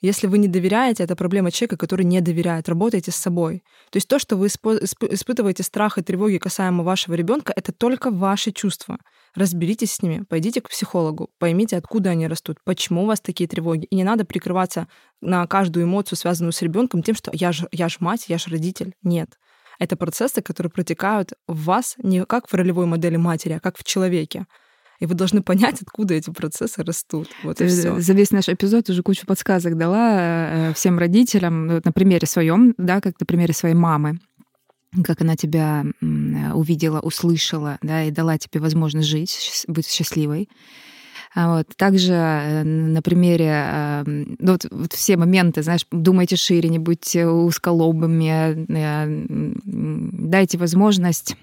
Если вы не доверяете, это проблема человека, который не доверяет. Работайте с собой. То есть то, что вы испытываете страх и тревоги касаемо вашего ребенка, это только ваши чувства. Разберитесь с ними, пойдите к психологу, поймите, откуда они растут, почему у вас такие тревоги. И не надо прикрываться на каждую эмоцию, связанную с ребенком, тем, что я же, я ж мать, я же родитель. Нет. Это процессы, которые протекают в вас не как в ролевой модели матери, а как в человеке и вы должны понять, откуда эти процессы растут. Вот и все. За весь наш эпизод уже кучу подсказок дала э, всем родителям, ну, на примере своем, да, как на примере своей мамы как она тебя увидела, услышала, да, и дала тебе возможность жить, быть счастливой. А вот. Также э, на примере эм, ну, вот, вот все моменты, знаешь, думайте шире, не будьте усколобыми, э, дайте возможность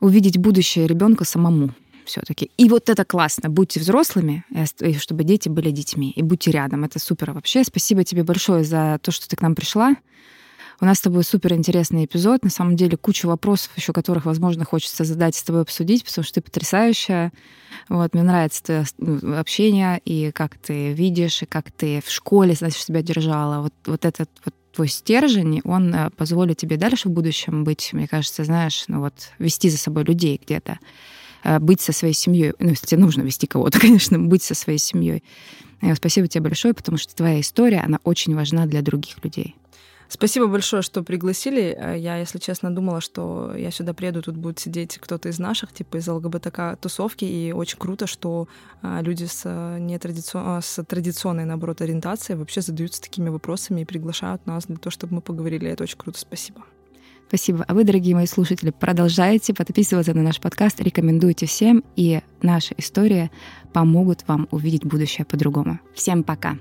увидеть будущее ребенка самому все-таки. И вот это классно. Будьте взрослыми, и чтобы дети были детьми. И будьте рядом. Это супер вообще. Спасибо тебе большое за то, что ты к нам пришла. У нас с тобой супер интересный эпизод. На самом деле куча вопросов, еще которых, возможно, хочется задать с тобой обсудить, потому что ты потрясающая. Вот, мне нравится твое ну, общение, и как ты видишь, и как ты в школе, значит, себя держала. Вот, вот этот вот твой стержень, он э, позволит тебе дальше в будущем быть, мне кажется, знаешь, ну вот, вести за собой людей где-то, э, быть со своей семьей. Ну, если тебе нужно вести кого-то, конечно, быть со своей семьей. Э, спасибо тебе большое, потому что твоя история, она очень важна для других людей. Спасибо большое, что пригласили. Э, я, если честно, думала, что я сюда приеду, тут будет сидеть кто-то из наших, типа из ЛГБТК-тусовки, и очень круто, что э, люди с, э, нетрадицион... с традиционной, наоборот, ориентацией вообще задаются такими вопросами и приглашают нас для того, чтобы мы поговорили. Это очень круто. Спасибо. Спасибо. А вы, дорогие мои слушатели, продолжайте подписываться на наш подкаст, рекомендуйте всем, и наши истории помогут вам увидеть будущее по-другому. Всем пока!